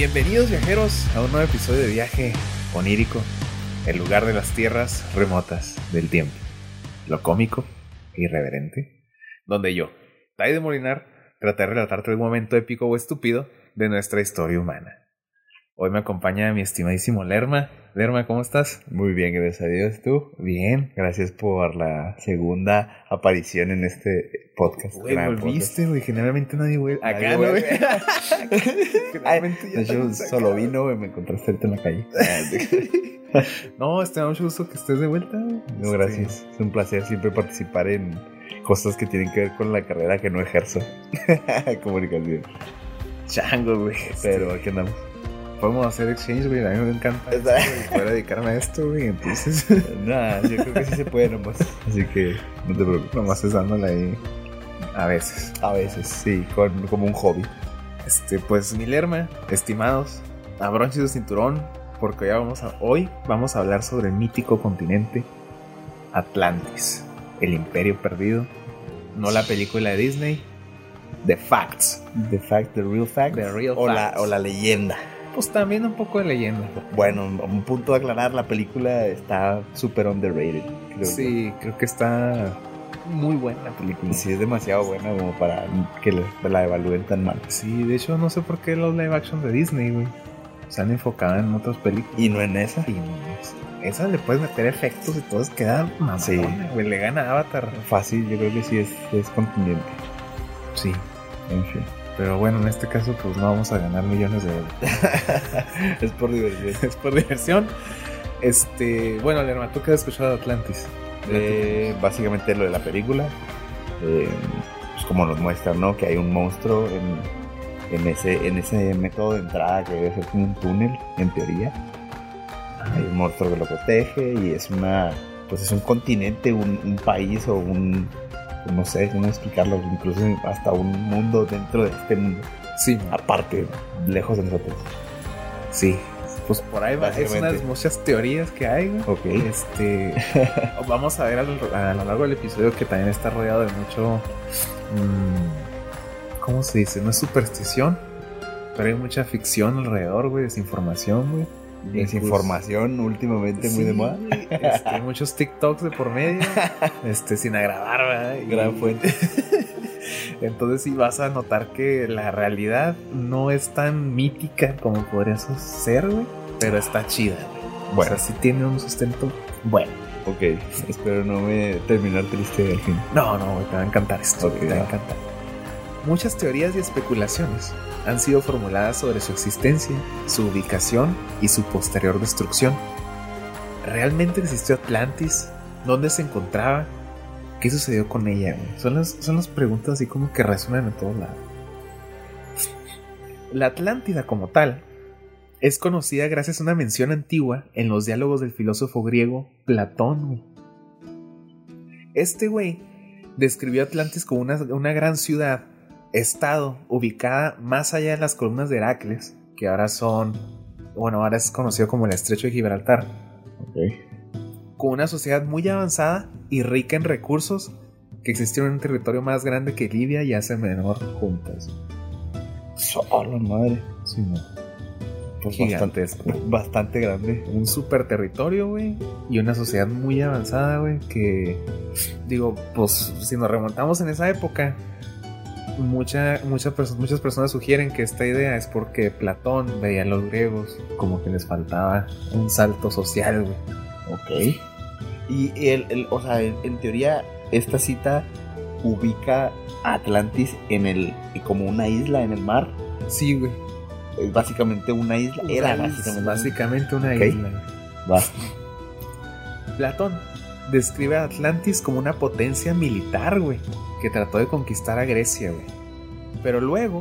Bienvenidos viajeros a un nuevo episodio de viaje onírico, el lugar de las tierras remotas del tiempo, lo cómico e irreverente, donde yo, Tai de Molinar, trataré de relatarte un momento épico o estúpido de nuestra historia humana. Hoy me acompaña mi estimadísimo Lerma. Lerma, ¿cómo estás? Muy bien, gracias a Dios. ¿Tú? Bien. Gracias por la segunda aparición en este podcast. Güey, volviste, güey. Generalmente nadie vuelve. Acá, no, güey. Generalmente yo solo vino, güey. Me encontraste en la calle. no, está mucho gusto que estés de vuelta. No, gracias. Es un placer siempre participar en cosas que tienen que ver con la carrera que no ejerzo. Comunicación. Chango, güey. Pero aquí andamos podemos hacer exchange, güey. A mí me encanta poder dedicarme a esto, güey. Entonces, nada, yo creo que sí se puede nomás. Así que no te preocupes. Nomás es dándole ahí. A veces. A veces, sí, con, como un hobby. Este, pues, mi lerma, estimados, abronchen su cinturón, porque ya vamos a, hoy vamos a hablar sobre el mítico continente Atlantis, el imperio perdido. No la película de Disney, The Facts. The Fact, The Real Facts. The Real o Facts. La, o la leyenda. Pues también un poco de leyenda. Bueno, un punto de aclarar, la película está súper underrated. Creo sí, creo que está muy buena la película. Sí, es demasiado buena como para que la evalúen tan mal. Sí, de hecho no sé por qué los live action de Disney, güey, se han enfocado en otras películas. Y no en esa. Y no en esa. Esa le puedes meter efectos y todo queda mamona, sí. güey, le gana a Avatar. Fácil, yo creo que sí es, es contendiente. Sí. En fin. Pero bueno, en este caso, pues no vamos a ganar millones de euros. es por diversión. es por diversión. Este, bueno, Lerma, ¿tú qué has escuchado de Atlantis? Eh, básicamente lo de la película. Eh, pues como nos muestran, ¿no? Que hay un monstruo en, en, ese, en ese método de entrada que debe ser como un túnel, en teoría. Hay un monstruo que lo protege y es una. Pues es un continente, un, un país o un, no sé cómo explicarlo, incluso hasta un mundo dentro de este mundo. Sí. Aparte, lejos de nosotros. Sí. Pues por ahí va, es unas muchas teorías que hay, güey. Ok. Este, vamos a ver a lo, a lo, largo del episodio que también está rodeado de mucho... Mmm, ¿Cómo se dice? No es superstición, pero hay mucha ficción alrededor, güey, desinformación, güey. Desinformación últimamente sí, muy de moda. Este, muchos TikToks de por medio, este, sin agravar, ¿verdad? Y, Gran fuente. Entonces sí vas a notar que la realidad no es tan mítica como podría ser, güey, pero está chida, güey. Bueno. O sea, sí tiene un sustento bueno. Ok, espero no me terminar triste al fin. No, no, te va a encantar esto, okay, te va a encantar. Muchas teorías y especulaciones han sido formuladas sobre su existencia, su ubicación y su posterior destrucción. ¿Realmente existió Atlantis? ¿Dónde se encontraba? ¿Qué sucedió con ella? Son, las, son las preguntas así como que resuenan en todos lados. La Atlántida como tal es conocida gracias a una mención antigua en los diálogos del filósofo griego Platón. Este güey describió Atlantis como una, una gran ciudad estado ubicada más allá de las columnas de Heracles, que ahora son, bueno, ahora es conocido como el Estrecho de Gibraltar. Okay. Con una sociedad muy avanzada y rica en recursos que existió en un territorio más grande que Libia y Asia Menor juntas. Solo madre. Sí, no. Pues bastante, bastante grande. Un super territorio, güey. Y una sociedad muy avanzada, güey. Que, digo, pues si nos remontamos en esa época, mucha, mucha perso muchas personas sugieren que esta idea es porque Platón veía a los griegos como que les faltaba un salto social, güey. Ok. Y el, el o sea, en, en, teoría, esta cita ubica a Atlantis en el como una isla en el mar. Sí, güey. Es básicamente una isla. Era básicamente, básicamente una okay. isla. Va. Platón describe a Atlantis como una potencia militar, güey, que trató de conquistar a Grecia, güey. Pero luego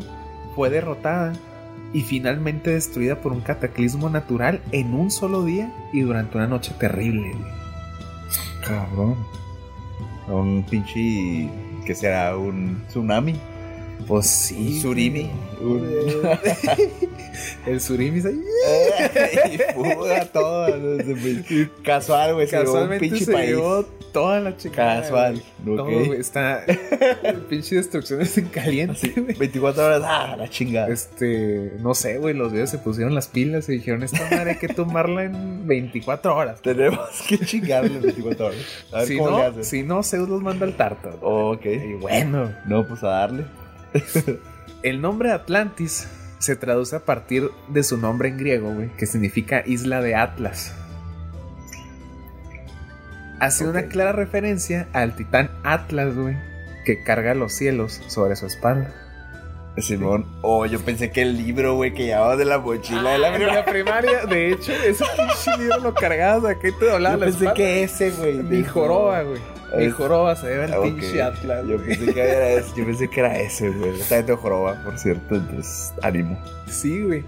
fue derrotada y finalmente destruida por un cataclismo natural en un solo día y durante una noche terrible. Cabrón. Un pinche. que será un tsunami. Pues sí. Surimi. Un... el surimi se... y fuga todo. Casual, güey. Casualmente se, se llevó toda la chica. Casual. No, okay. güey, está. el pinche destrucción es en caliente, güey. 24 horas, ah, la chingada. Este, no sé, güey, los videos se pusieron las pilas y dijeron, esta madre hay que tumbarla en 24 horas. Tenemos que chingarle en 24 horas. A ver si cómo no, le. Si no, Zeus los manda al tártaro. Oh, ok. Y bueno. No, pues a darle. El nombre Atlantis se traduce a partir de su nombre en griego, güey, que significa isla de Atlas. Hace okay. una clara referencia al titán Atlas, güey, que carga los cielos sobre su espalda. Simón, oh, yo pensé que el libro, güey, que llevaba de la mochila ah, de la primaria. la primaria. De hecho, ese pinche libro lo cargabas acá y te doblaba yo la pensé espalda. que ese, güey. Mi joroba, güey. Mi joroba se debe al pinche Atlas. Yo pensé, que era ese, yo pensé que era ese, güey. Está de joroba, por cierto, entonces, ánimo. Sí, güey.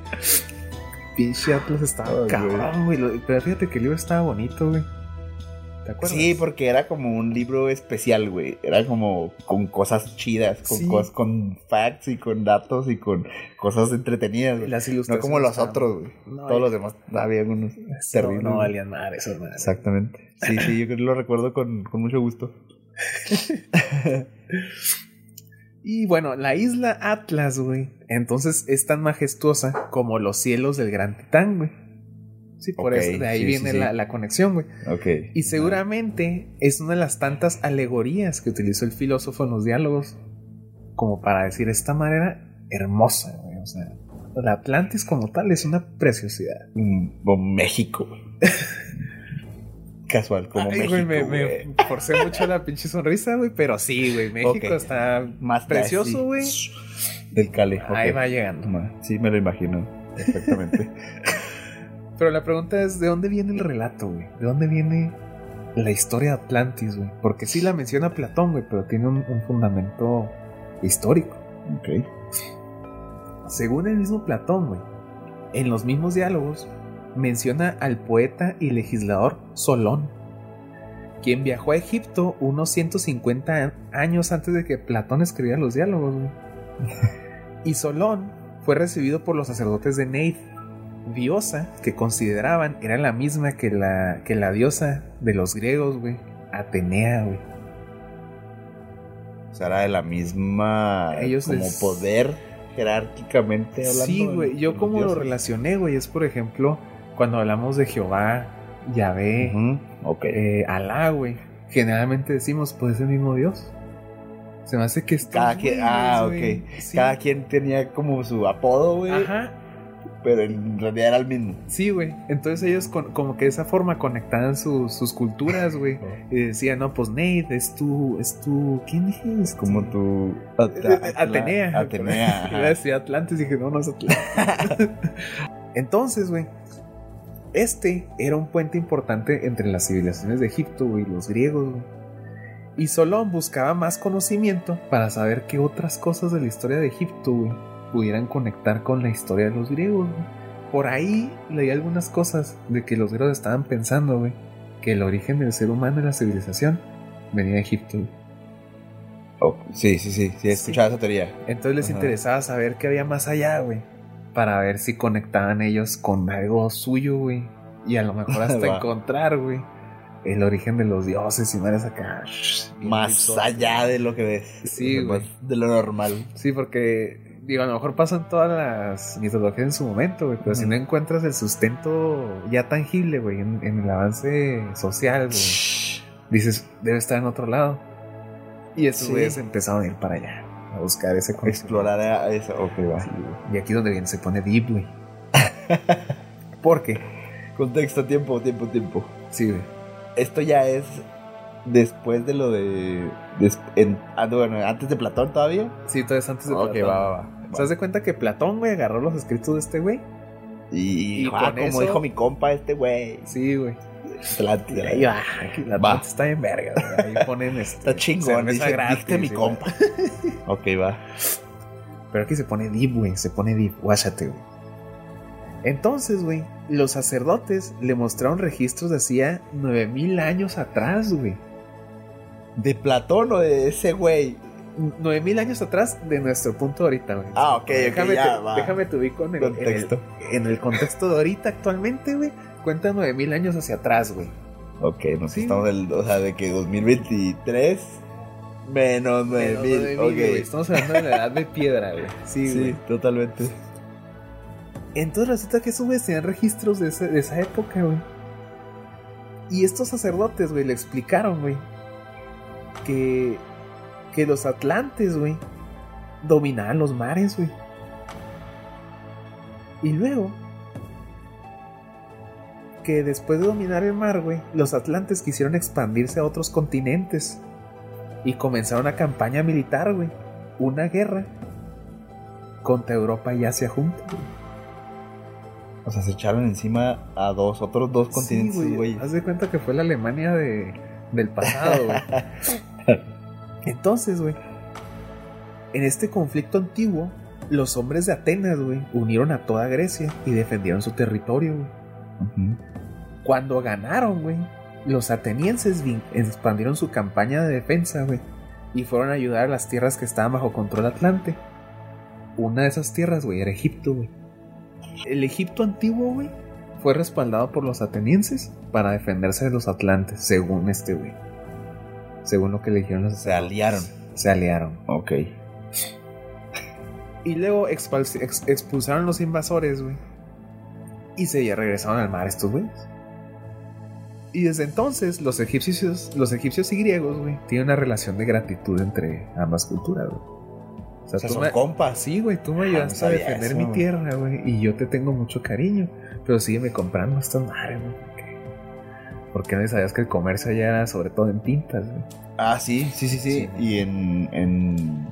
Pinche Atlas estaba cabrón, güey. Pero fíjate que el libro estaba bonito, güey. ¿Te acuerdas? Sí, porque era como un libro especial, güey. Era como con cosas chidas, con Sí. cosas, con facts y con datos y con cosas entretenidas, güey. Las No ilustraciones. como los otros, güey. No, Todos los demás había unos terribles. No, no valían madre esos madres. Exactamente. Sí, sí, yo lo recuerdo con, con mucho gusto. Y bueno, la isla Atlas, güey. Entonces es tan majestuosa como los cielos del gran titán, güey. Sí, por eso de ahí sí, viene sí, sí. La, la conexión, güey. Ok. Y seguramente es una de las tantas alegorías que utilizó el filósofo en los diálogos como para decir esta manera hermosa, güey. O sea, la Atlantis como tal es una preciosidad. Mm, México, güey. Casual, como Ay, México. güey, me, me güey. forcé mucho la pinche sonrisa, güey, pero sí, güey, México está Más precioso, güey. Del Cale. Ahí va llegando. Sí, me lo imagino. Perfectamente. Pero la pregunta es, ¿de dónde viene el relato, güey? ¿De dónde viene la historia de Atlantis, güey? Porque sí la menciona Platón, güey, pero tiene un, un fundamento histórico. ok. Según el mismo Platón, güey, en los mismos diálogos menciona al poeta y legislador Solón, quien viajó a Egipto unos 150 a- años antes de que Platón escribiera los diálogos, güey. Y Solón fue recibido por los sacerdotes de Neith, diosa que consideraban era la misma que la, que la diosa de los griegos, güey, Atenea, güey. O sea, era de la misma. Ellos como poder jerárquicamente hablando. Sí, güey. Yo como lo relacioné, güey, es por ejemplo cuando hablamos de Jehová, Yahvé, Ujú, Ok. eh, Alá, güey. Generalmente decimos, pues es el mismo Dios. Se me hace que estos Cada quien- ah, ok. sí. Cada quien tenía como su apodo, güey. Ajá. Pero en realidad era el mismo. Sí, güey. Entonces ellos con- como que de esa forma conectaban sus, sus culturas, güey. Y decían, no, pues Nate, es tu, es tu, ¿quién? Es Como tu. Eh, Atenea. Atenea. Iba a decir Atlantis y dije, no, no es Atlantis. Entonces, güey, este era un puente importante entre las civilizaciones de Egipto güey, y los griegos, güey. Y Solón buscaba más conocimiento para saber qué otras cosas de la historia de Egipto, güey, pudieran conectar con la historia de los griegos. Por ahí leí algunas cosas de que los griegos estaban pensando, güey, que el origen del ser humano en la civilización venía de Egipto. Oh, sí, sí, sí. Sí, he escuchado esa teoría. Entonces les Ajá. interesaba saber qué había más allá, güey. Para ver si conectaban ellos con algo suyo, güey. Y a lo mejor hasta encontrar, güey, el origen de los dioses y madres acá. Más allá de lo que ves. Sí, güey. De lo normal. Sí, porque, digo, a lo mejor pasan todas las mitologías en su momento, güey. Pero si no encuentras el sustento ya tangible, güey, en, en el avance social, güey, dices, debe estar en otro lado. Y esos Sí. güeyes empezaron a ir para allá, a buscar ese. Explorar a eso. Ok, va. Sí. Y aquí donde viene se pone deep, güey. Porque, Contexto, tiempo, tiempo, tiempo. sí, güey. Esto ya es después de lo de. des- en- ah, no, bueno, antes de Platón todavía. Sí, entonces antes de Ok, Platón. va, va, va. ¿Se das cuenta que Platón, güey, agarró los escritos de este güey? Y, Y ah, como eso- dijo mi compa, este güey. Sí, güey. La Va. neta está en verga, güey. Ahí ponen este, Está chingón. Dice, gratis, "Viste mi sí, compa. ok, va. Pero aquí se pone deep, güey. Se pone deep. Guáchate, güey. Entonces, güey, los sacerdotes le mostraron registros de hacía 9000 años atrás, güey. ¿De Platón o de ese güey? 9000 años atrás de nuestro punto ahorita, güey. Ah, ok, déjame, ya, te, va. déjame te ubico en el en el- Contexto. En el, contexto de ahorita actualmente, güey. Cuenta 9000 años hacia atrás, güey. Ok, nos Sí, estamos del, o sea, de que 2023 menos Menos 9000. 9000, Ok. güey. Estamos hablando de la edad de piedra, güey. Sí, Sí, güey. totalmente. Entonces resulta que esos güeyes tenían registros de, ese- de esa época, güey. Y estos sacerdotes, güey, le explicaron, güey, que, que los atlantes, güey, dominaban los mares, güey. Y luego, que después de dominar el mar, güey, los atlantes quisieron expandirse a otros continentes. Y comenzaron una campaña militar, güey. Una guerra contra Europa y Asia juntos. O sea, se echaron encima a dos, otros dos continentes, güey. Haz de cuenta que fue la Alemania de, del pasado, güey. Entonces, güey, en este conflicto antiguo, los hombres de Atenas, güey, unieron a toda Grecia y defendieron su territorio, güey. Cuando ganaron, güey, los atenienses expandieron su campaña de defensa, güey, y fueron a ayudar a las tierras que estaban bajo control atlante. Una de esas tierras, güey, era Egipto, güey. El Egipto antiguo, güey, fue respaldado por los atenienses para defenderse de los atlantes, según este, güey. Según lo que le dijeron los Se aliaron. Se aliaron. Ok. Y luego expul- ex- expulsaron los invasores, güey. Y se ya regresaron al mar estos güeyes. Y desde entonces los egipcios, los egipcios y griegos, güey, tienen una relación de gratitud entre ambas culturas, güey. Sea, O sea, tú son me- compas. Sí, güey, tú me Ah, ayudaste no sabía a defender eso, mi tierra, güey. Y yo te tengo mucho cariño. Pero sígueme comprando estas madres, güey. ¿por qué? Porque no sabías que el comercio ya era sobre todo en tintas, güey. Ah, sí, sí, sí, sí. Sí. Y en, en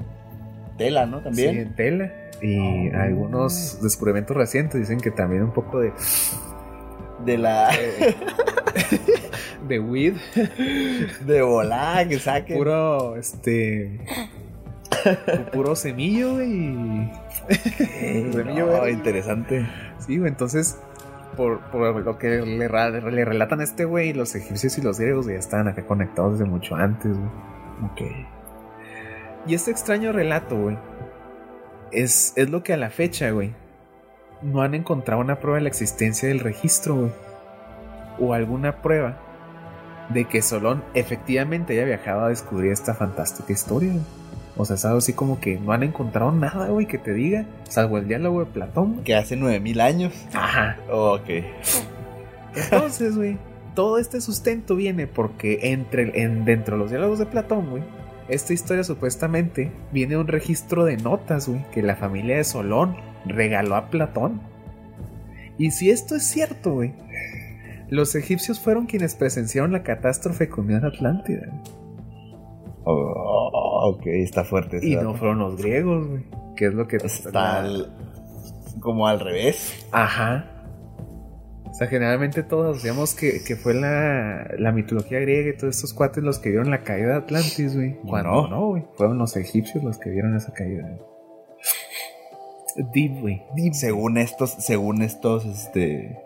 tela, ¿no? Sí, También. en tela. Y Ah. algunos descubrimientos recientes dicen que también un poco de, De la. de weed. de volar, que saquen. Puro, este. Pu- puro semillo, güey. y- semillo no, interesante. Sí, güey, entonces. Por, por lo que le, le relatan a este güey, los egipcios y los griegos ya estaban acá conectados desde mucho antes, güey. Ok. Y este extraño relato, güey, es, es lo que a la fecha, güey, no han encontrado una prueba de la existencia del registro, güey. O alguna prueba de que Solón efectivamente haya viajado a descubrir esta fantástica historia, güey. O sea, es algo así como que no han encontrado nada, güey, que te diga, salvo el diálogo de Platón. Que hace 9000 años. Ajá. Ok. Entonces, güey, todo este sustento viene porque entre, en, dentro de los diálogos de Platón, güey, esta historia supuestamente viene de un registro de notas, güey, que la familia de Solón regaló a Platón. Y si esto es cierto, güey, los egipcios fueron quienes presenciaron la catástrofe con Unión Atlántida. güey. Oh, ok, está fuerte. Y no fueron los griegos, güey. Que es lo que Está al- como al revés. Ajá. O sea, generalmente todos asociamos que, que fue la, la mitología griega y todos estos cuates los que vieron la caída de Atlantis, güey. Cuando no. no, güey. Fueron los egipcios los que vieron esa caída. Deep, güey. Deep. Según estos, según estos, este.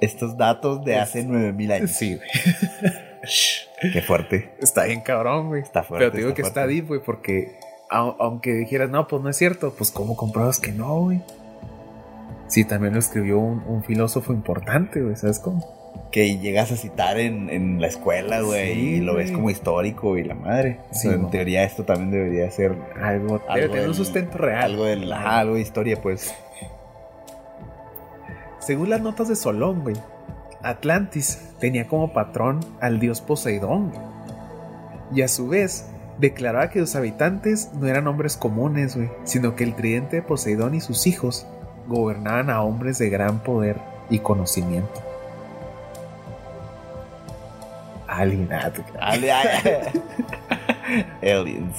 Estos datos de Es- hace 9000 años. Sí, güey. Qué fuerte. Está bien cabrón, güey. Está fuerte. Pero te digo que está deep, güey, porque au- aunque dijeras, no, pues no es cierto, pues ¿cómo comprabas que no, güey? Sí, también lo escribió un, un filósofo importante, güey, ¿sabes cómo? Que llegas a citar en, en la escuela, güey, Sí, y lo ves como histórico y la madre. O sea, Sí, en no. teoría esto también debería ser Algo, Algo tener un sustento real. algo del, ajá, algo de historia, pues. Según las notas de Solón, güey, Atlantis tenía como patrón al dios Poseidón. Y a su vez, declaraba que sus habitantes no eran hombres comunes, güey, sino que el tridente de Poseidón y sus hijos gobernaban a hombres de gran poder y conocimiento. Alienato. Ale- ale- Aliens.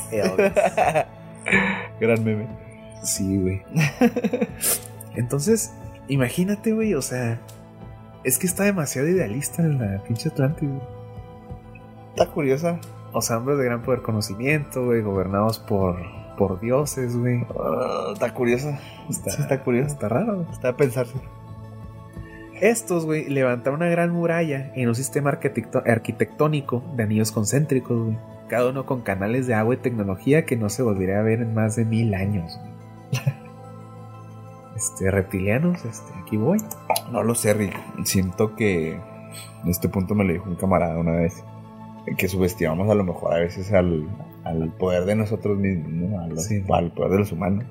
Gran meme. Sí, güey. Entonces, imagínate, güey, o sea, es que está demasiado idealista en la pinche Atlántida. güey. Está curiosa. O sea, hombres de gran poder conocimiento, güey, gobernados por, por dioses, güey. Ah, está curiosa. Está, Sí, está curiosa. Está raro, güey. Está a pensarse. Estos, güey, levantaron una gran muralla en un sistema arquitectónico de anillos concéntricos, güey. cada uno con canales de agua y tecnología que no se volvería a ver en más de mil años. Este, reptilianos, este, aquí voy. No lo sé, Rick. Siento que en este punto me lo dijo un camarada una vez. Que subestimamos a lo mejor a veces al, al poder de nosotros mismos, ¿no? Al, Sí. al poder de los humanos.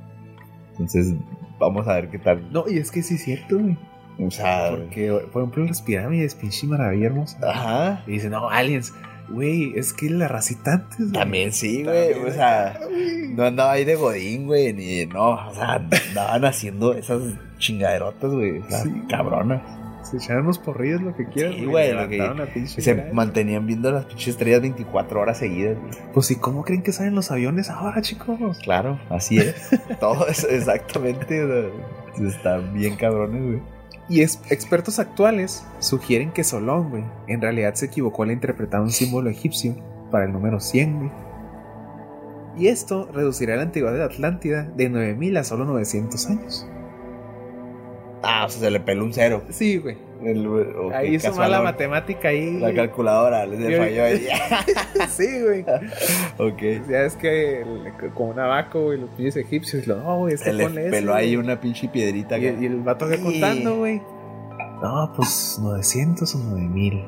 Entonces, vamos a ver qué tal. No, y es que sí es cierto, güey. O sea, Porque, por ejemplo, las pirámides, pinche maravilla hermosa. ajá. Y dicen, no, aliens. Güey, es que la racita antes, güey. También sí, güey. También O sea, güey. no andaba ahí de Godín, güey, ni no. O sea, andaban haciendo esas chingaderotas, güey. O sea, Sí. cabronas. Se echaron unos porrillos, lo que quieran. Sí, güey, lo que- Se mantenían viendo las pinches estrellas 24 horas seguidas, güey. Pues, ¿y cómo creen que salen los aviones ahora, chicos? Claro, así es. Todo eso, exactamente. o sea, Están bien cabrones, güey. Y expertos actuales sugieren que Solón, güey, en realidad se equivocó al interpretar un símbolo egipcio para el número 100, güey. Y esto reducirá la antigüedad de Atlántida de 9000 a solo 900 años. Ah, o sea, se le peló un cero. Sí, güey. El- ahí hizo mala matemática ahí. La calculadora le Yo- falló ahí. sí, güey. ok. Ya es que el- con un abaco, güey, los pinches egipcios, lo, no, güey, es que Se le ponle peló ahí güey". una pinche piedrita. Y, el vato que contando, güey. No, pues 900 o 9000.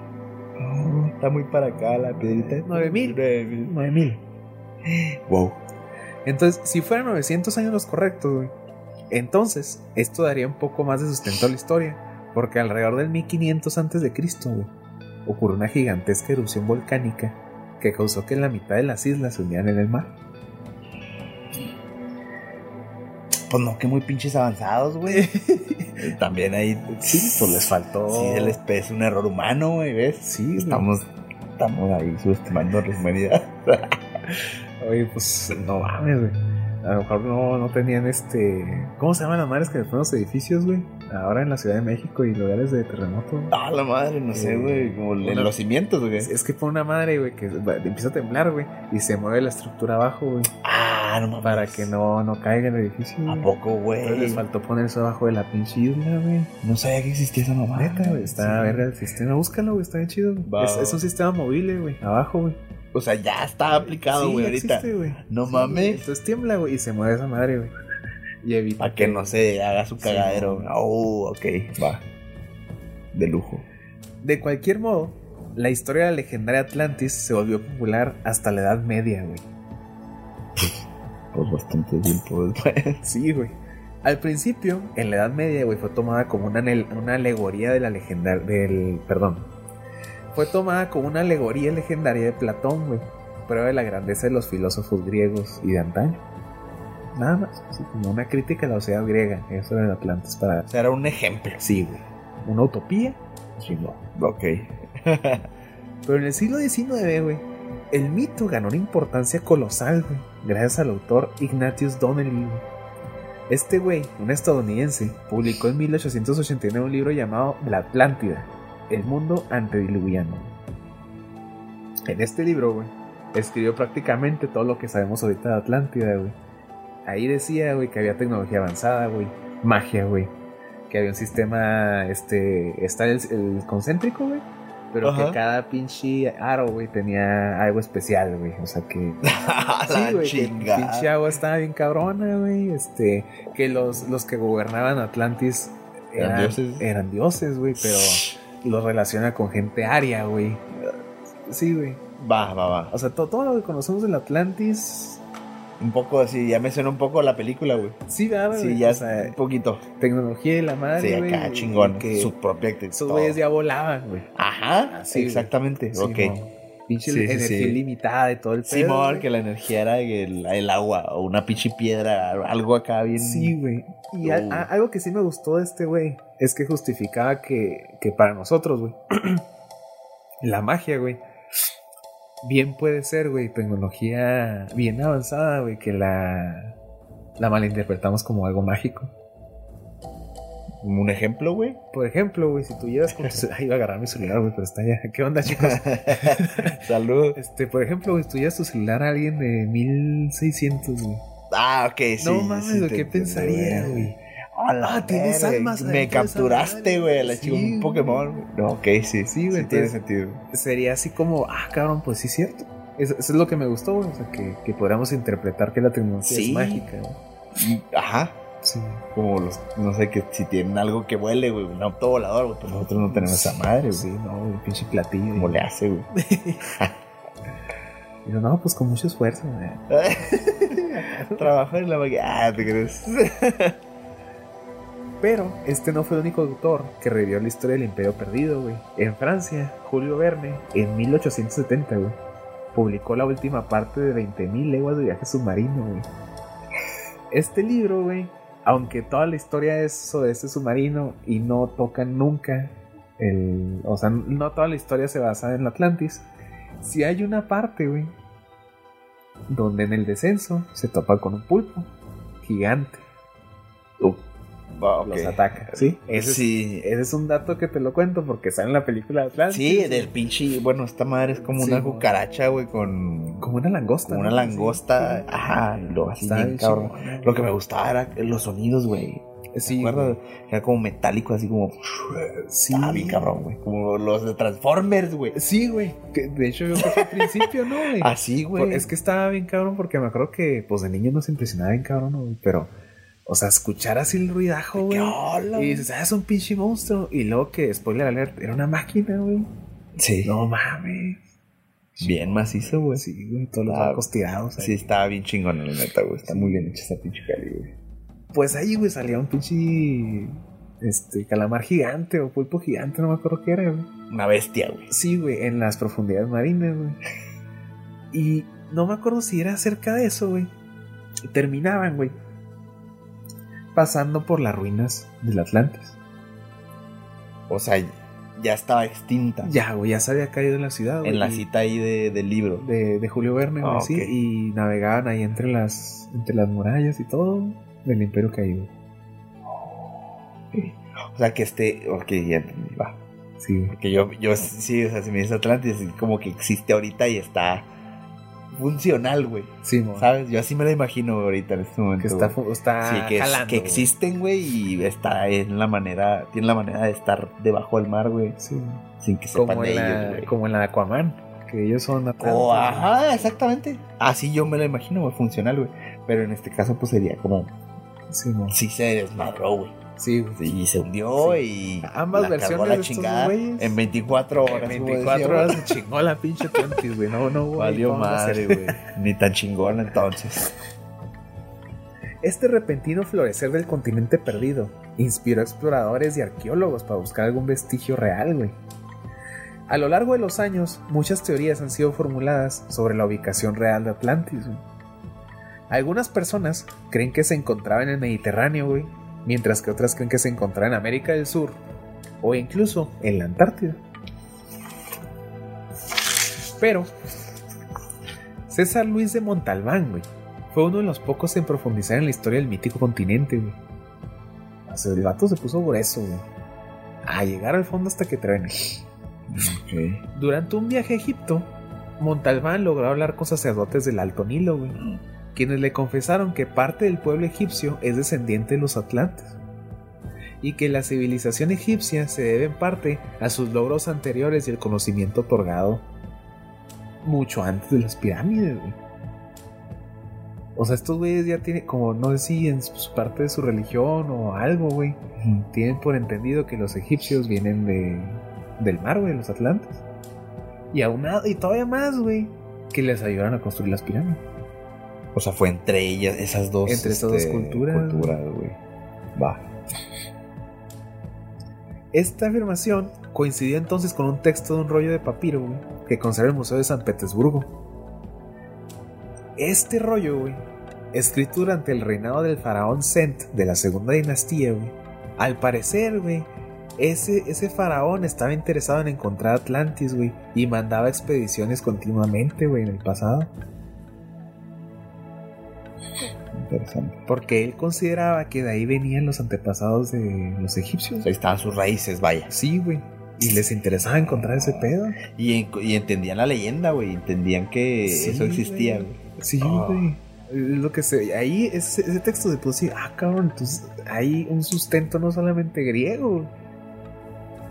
Oh, está muy para acá la piedrita. 9000. 9000. 9000. Wow. Entonces, si fueran 900 años los correctos, güey, entonces esto daría un poco más de sustento a la historia, porque alrededor del 1500 antes de Cristo, güey, ocurrió una gigantesca erupción volcánica que causó que la mitad de las islas se unieran en el mar. Pues no, que muy pinches avanzados, güey. También ahí. Sí, pues les faltó. Sí, el es un error humano, güey, ¿ves? Sí. Estamos, estamos ahí subestimando a la humanidad. Oye, pues no mames, güey. A lo mejor no, no tenían este. ¿Cómo se llaman las madres que ponen los edificios, güey? Ahora en la Ciudad de México y lugares de terremoto. güey. Ah, la madre, no sé, Eh, güey. Como en los cimientos, güey. Es, es que pone una madre, güey, que empieza a temblar, güey, y se mueve la estructura abajo, güey, Ah, no mames. para que no, no caiga el edificio. ¿A güey. poco, Entonces les güey? faltó poner eso abajo de la pinche isla, güey. No sabía que existía esa mamá. Neta, güey, está verga el sistema. Búscalo, güey, está bien chido. güey. Es, es un sistema movible, güey, abajo, güey. O sea, ya está aplicado, Sí, güey, ahorita. existe, güey. No Sí, mames. güey. Entonces tiembla, güey, y se mueve esa madre, güey. Y evita Para que no se haga su Sí, cagadero. no. Oh, ok, va. De lujo. De cualquier modo, la historia de la legendaria Atlantis se volvió popular hasta la Edad Media, güey. Pues bastante tiempo después. Sí, güey. Al principio, en la Edad Media, güey, fue tomada como una, una alegoría de la legendaria. del. Perdón. Fue tomada como una alegoría legendaria de Platón, güey. Prueba de la grandeza de los filósofos griegos y de antaño. Nada más, así como una crítica a la sociedad griega. Eso era el Atlantis para. O sea, era un ejemplo. Sí, güey. Una utopía. chingón. Ok. Pero en el siglo XIX, güey, el mito ganó una importancia colosal, güey, gracias al autor Ignatius Donnelly. Este güey, un estadounidense, publicó en 1889 un libro llamado La Atlántida, el mundo antediluviano. En este libro, güey, escribió prácticamente todo lo que sabemos ahorita de Atlántida, güey. Ahí decía, güey, que había tecnología avanzada, güey, magia, güey, que había un sistema, este, está el, el concéntrico, güey, pero Ajá. que cada pinche aro, güey, tenía algo especial, güey, o sea que... Sí, güey, que chingada. pinche agua estaba bien cabrona, güey, este, que los, los que gobernaban Atlantis Eran dioses. eran dioses, güey, pero los relaciona con gente aria, güey. Sí, güey. Va, va, va. O sea, to- todo, lo que conocemos del Atlantis. Un poco así, ya me suena un poco la película, güey. Sí, ¿verdad, Sí, ya o sea, un poquito. tecnología y la madre. Sí, acá chingón. Que Su propia esos güeyes ya volaban, güey. Ajá, Así, güey. exactamente. Sí, ok. Pinche Sí, sí, energía sí. ilimitada y todo el Sí, pedo, amor, güey. que la energía era el, el agua o una pinche piedra, algo acá bien. Sí, güey. Y a- a- algo que sí me gustó de este güey es que justificaba que, que para nosotros, güey, la magia, güey, bien puede ser, güey, tecnología bien avanzada, güey, que la, la malinterpretamos como algo mágico. Un ejemplo, güey. Por ejemplo, güey, si tú llevas con tu cel- Ay, iba a agarrar mi celular, güey, pero está ya. ¿Qué onda, chicos? Salud. Este, por ejemplo, güey, si tú llevas tu celular a alguien de 1600, güey. Ah, ok, sí. no mames, sí güey, te ¿qué pensaría, güey? A la Ah, tienes almas Me capturaste, güey, la Sí, chica, un. Pokémon. güey. No, ok, sí. Sí, güey, tiene entonces- sentido. Sería así como, ah, cabrón, pues sí es cierto. Eso, eso es lo que me gustó, güey. O sea, que, que podamos interpretar que la tecnología Sí. es mágica, güey. Ajá. Sí. Como los, no sé, que si tienen algo que huele, güey, un auto volador, güey, pues nosotros no tenemos esa madre, güey. Sí, no, el pinche platillo. ¿Cómo le hace, güey? Y yo, no, pues con mucho esfuerzo, güey. Trabajar en la máquina. Ah, ¿te crees? Pero este no fue el único autor que revivió la historia del Imperio Perdido, güey. En Francia, Julio Verne, en 1870, güey, publicó la última parte de 20.000 leguas de viaje submarino, güey. Este libro, güey, aunque toda la historia es sobre este submarino y no toca nunca el... O sea, no toda la historia se basa en Atlantis. Si hay una parte, güey, donde en el descenso se topa con un pulpo gigante. Ah. Los ataca, ¿sí? Ese, Sí. es, ese es un dato que te lo cuento porque sale en la película de Atlantis. Sí, del pinche. Bueno, esta madre es como Sí, una cucaracha, güey, con. Como una langosta. Como una langosta. Sí. Ajá, lo así bien cabrón. Lo que me gustaba era los sonidos, güey. Sí. Era como metálico, así como. Sí. Estaba bien cabrón, güey. Como los de Transformers, güey. Sí, güey. De hecho, yo creo que al principio, ¿no, güey? Así, güey. Es que estaba bien cabrón porque me acuerdo que, pues, de niño nos impresionaba bien cabrón, ¿no, güey? Pero, o sea, escuchar así el ruidajo, güey. ¿Qué hola, Y dices, ah, es un pinche monstruo. Y luego que, spoiler alert, era una máquina, güey. Sí. No mames. Bien macizo, güey. Sí, güey, todos los Ah, barcos tirados. ahí. Sí, estaba bien chingón, la neta, güey. Está muy bien hecha esa pinche cali, güey. Pues ahí, güey, salía un pinche. Este, calamar gigante o pulpo gigante, no me acuerdo qué era, güey. Una bestia, güey. Sí, güey, en las profundidades marinas, güey. Y no me acuerdo si era cerca de eso, güey. Terminaban, güey. Pasando por las ruinas del Atlantis. O sea, ya estaba extinta. Ya, güey, ya se había caído en la ciudad, güey. En la cita ahí de- del libro. de, de Julio Verne, ok. Y navegaban ahí entre las, entre las murallas y todo del Imperio Caído. O sea, que este. Ok, ya entendí, va. Sí. Porque yo, yo sí, o sea, si me dice Atlantis, como que existe ahorita y está funcional, güey. Sí, mo. ¿Sabes? Yo así me lo imagino ahorita en este momento. Que está, está Sí, que, es- jalando, que güey. existen, güey, y está en la manera, tiene la manera de estar debajo del mar, güey, Sí. sin que sepan Como de ellos, la, güey. como en la de Aquaman, que ellos son Atlantis, Oh, ajá, exactamente. Así yo me lo imagino, güey, funcional, güey. Pero en este caso, pues sería como, Sí, mo. sí se desmadró, güey. Sí, y se hundió y Ambas la versiones la de estos chingada güeyes. en 24 horas. En como 24 decía, horas se chingó la pinche Atlantis, güey. No, no, güey. Valió ¿cómo vamos a madre, güey. Ni tan chingón entonces. Este repentino florecer del continente perdido inspiró a exploradores y arqueólogos para buscar algún vestigio real, güey. A lo largo de los años, muchas teorías han sido formuladas sobre la ubicación real de Atlantis. güey. Algunas personas creen que se encontraba en el Mediterráneo, güey, mientras que otras creen que se encontraba en América del Sur o incluso en la Antártida. Pero César Luis de Montalbán, güey, fue uno de los pocos en profundizar en la historia del mítico continente, güey. O sea, el vato se puso grueso, güey. A llegar al fondo hasta que truene. Durante un viaje a Egipto, Montalbán logró hablar con sacerdotes del Alto Nilo, güey, quienes le confesaron que parte del pueblo egipcio es descendiente de los atlantes y que la civilización egipcia se debe en parte a sus logros anteriores y el conocimiento otorgado mucho antes de las pirámides, güey. O sea, estos güeyes ya tienen, como no sé si en parte de su religión o algo, güey, tienen por entendido que los egipcios vienen de, del mar, güey, los atlantes. Y aunado, y todavía más, güey, que les ayudaron a construir las pirámides. O sea, fue entre ellas, esas dos. Entre esas dos culturas, culturas, güey. Va. Esta afirmación coincidió entonces con un texto de un rollo de papiro, güey, que conserva el Museo de San Petersburgo. Este rollo, güey, escrito durante el reinado del faraón Sent de la segunda dinastía, güey, al parecer, güey, ese, ese faraón estaba interesado en encontrar Atlantis, güey, y mandaba expediciones continuamente, güey, en el pasado. Interesante. Porque él consideraba que de ahí venían los antepasados de los egipcios. Ahí estaban sus raíces, vaya. Sí, güey. Y les interesaba encontrar ese pedo. Y, en- y entendían la leyenda, güey. Entendían que Sí, eso existía, güey. Sí, Ah. güey. Es lo que se. Ahí, ese, ese texto de pues sí, ah, cabrón, entonces hay un sustento no solamente griego.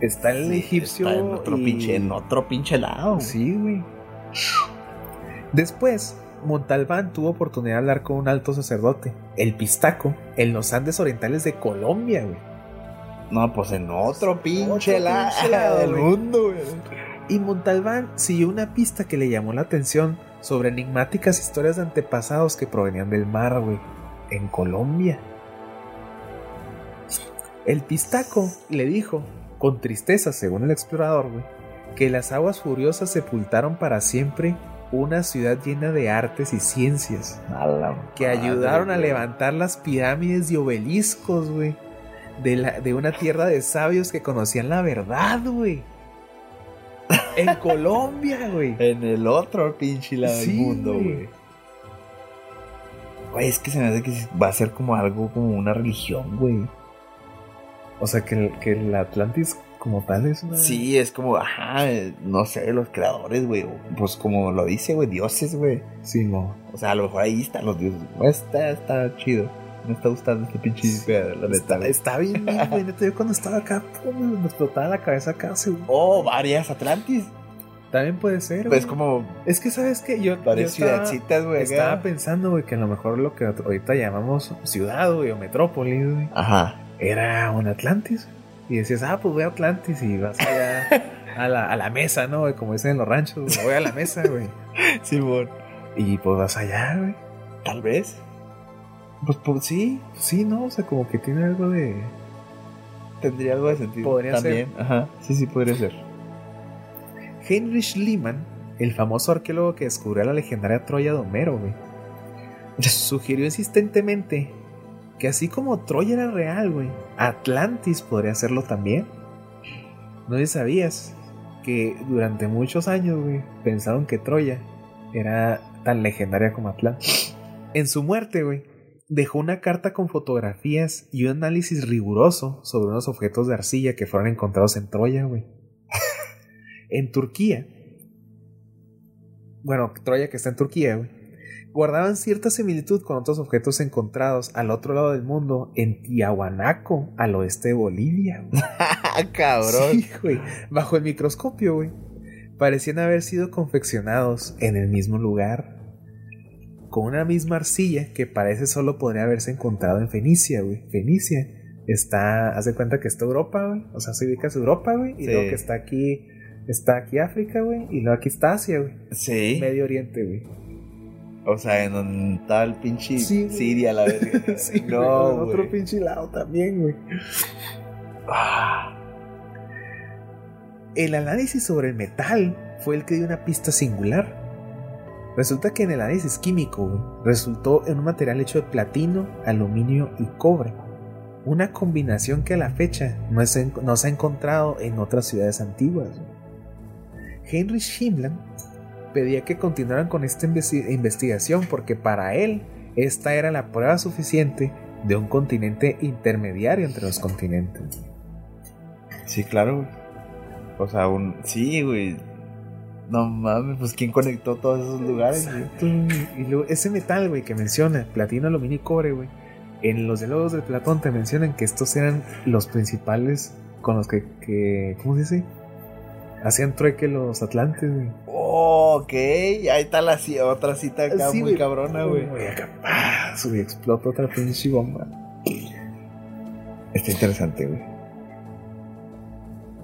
Está el Sí, egipcio. está en otro, y- pinche, en otro pinche lado. Sí, güey. Después, Montalbán tuvo oportunidad de hablar con un alto sacerdote, el Pistaco, en los Andes orientales de Colombia, güey. No, pues en otro pinche Otro lado pinche del mundo, güey. Y Montalbán siguió una pista que le llamó la atención sobre enigmáticas historias de antepasados que provenían del mar, güey, en Colombia. El Pistaco le dijo, con tristeza según el explorador, güey, que las aguas furiosas sepultaron para siempre una ciudad llena de artes y ciencias, que ayudaron a levantar las pirámides y obeliscos, güey, de, la- de una tierra de sabios que conocían la verdad, güey. En Colombia, güey. En el otro pinche lado Sí, del mundo, güey. güey. Es que se me hace que va a ser como algo, como una religión, güey. O sea, que que el Atlantis como tal es una... Sí, es como, ajá, eh, no sé, los creadores, güey. Pues como lo dice, güey, dioses, güey. Sí, no. O sea, a lo mejor ahí están los dioses. Está, está chido. Me está gustando este pinche pedo, la neta. Está, está bien, güey. Neta, Yo cuando estaba acá, pum, me explotaba la cabeza acá. seguro. Oh, varias Atlantis. También puede ser, Pues güey. como Es que, ¿sabes qué? Yo, varias ciudadcitas, güey. acá. Estaba pensando, güey, que a lo mejor lo que ahorita llamamos ciudad, güey, o metrópolis, güey, Ajá. era un Atlantis. Y decías, ah, pues voy a Atlantis y vas allá a la, a la mesa, ¿no? güey? Como dicen en los ranchos, voy a la mesa, güey. Simón. Y pues vas allá, güey. Tal vez. Pues, pues sí, sí, ¿no? O sea, como que tiene algo de... Tendría algo de sentido. Podría También. Ajá. Sí, sí, podría ser. Heinrich Lehmann, el famoso arqueólogo que descubrió la legendaria Troya de Homero, güey, sugirió insistentemente que así como Troya era real, güey, Atlantis podría serlo también. No sabías que durante muchos años, güey, pensaron que Troya era tan legendaria como Atlantis. En su muerte, güey, dejó una carta con fotografías y un análisis riguroso sobre unos objetos de arcilla que fueron encontrados en Troya, güey. en Turquía, bueno, Troya que está en Turquía, güey, guardaban cierta similitud con otros objetos encontrados al otro lado del mundo en Tiahuanaco, al oeste de Bolivia. Cabrón. Sí, güey. Bajo el microscopio, güey. Parecían haber sido confeccionados en el mismo lugar. Con una misma arcilla que parece solo podría haberse encontrado en Fenicia, güey. Fenicia está, haz de cuenta que está Europa, güey. O sea, se ubica a Europa, güey. Y Sí. luego que está aquí, está aquí África, güey. Y luego aquí está Asia, güey. Sí. Medio Oriente, güey. O sea, en un tal pinche Sí, güey. Siria, la verga. Sí, no, en otro pinche lado también, güey. Ah, El análisis sobre el metal fue el que dio una pista singular. Resulta que en el análisis químico güey, resultó en un material hecho de platino, aluminio y cobre. Una combinación que a la fecha no, es en- no se ha encontrado en otras ciudades antiguas. güey. Heinrich Himmler pedía que continuaran con esta investi- investigación porque para él esta era la prueba suficiente de un continente intermediario entre los continentes. Sí, claro. O sea, un. Sí, güey. No mames, pues ¿quién conectó todos esos lugares. Y luego ese metal, güey, que menciona, platino, aluminio y cobre, güey. En los diálogos de Platón te mencionan que estos eran los principales con los que, que ¿cómo se dice? Hacían trueque los atlantes, güey. Oh, ok. Ahí está la otra cita acá Sí, muy güey. cabrona, güey. Y acá, explota otra pinche bomba. Está interesante, güey.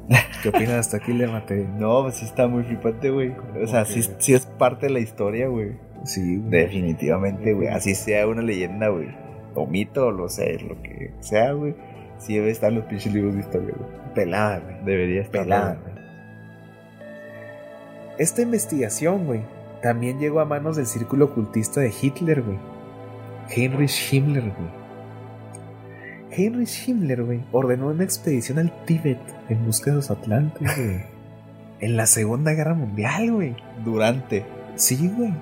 ¿Qué opinas hasta aquí, le maté? No, pues sí está muy flipante, güey. O sea, sí, sí es parte de la historia, güey. Sí, güey. Definitivamente, güey. Así sea una leyenda, güey. O mito, o lo sé, lo que sea, güey. Sí debe estar en los pinches libros de historia, güey. Pelada, güey. Debería estar. pelada. güey. Esta investigación, güey, también llegó a manos del círculo ocultista de Hitler, güey. Heinrich Himmler, güey. Heinrich Himmler, güey, ordenó una expedición al Tíbet en busca de los Atlantes, güey. En la Segunda Guerra Mundial, güey. Durante. Sí, güey.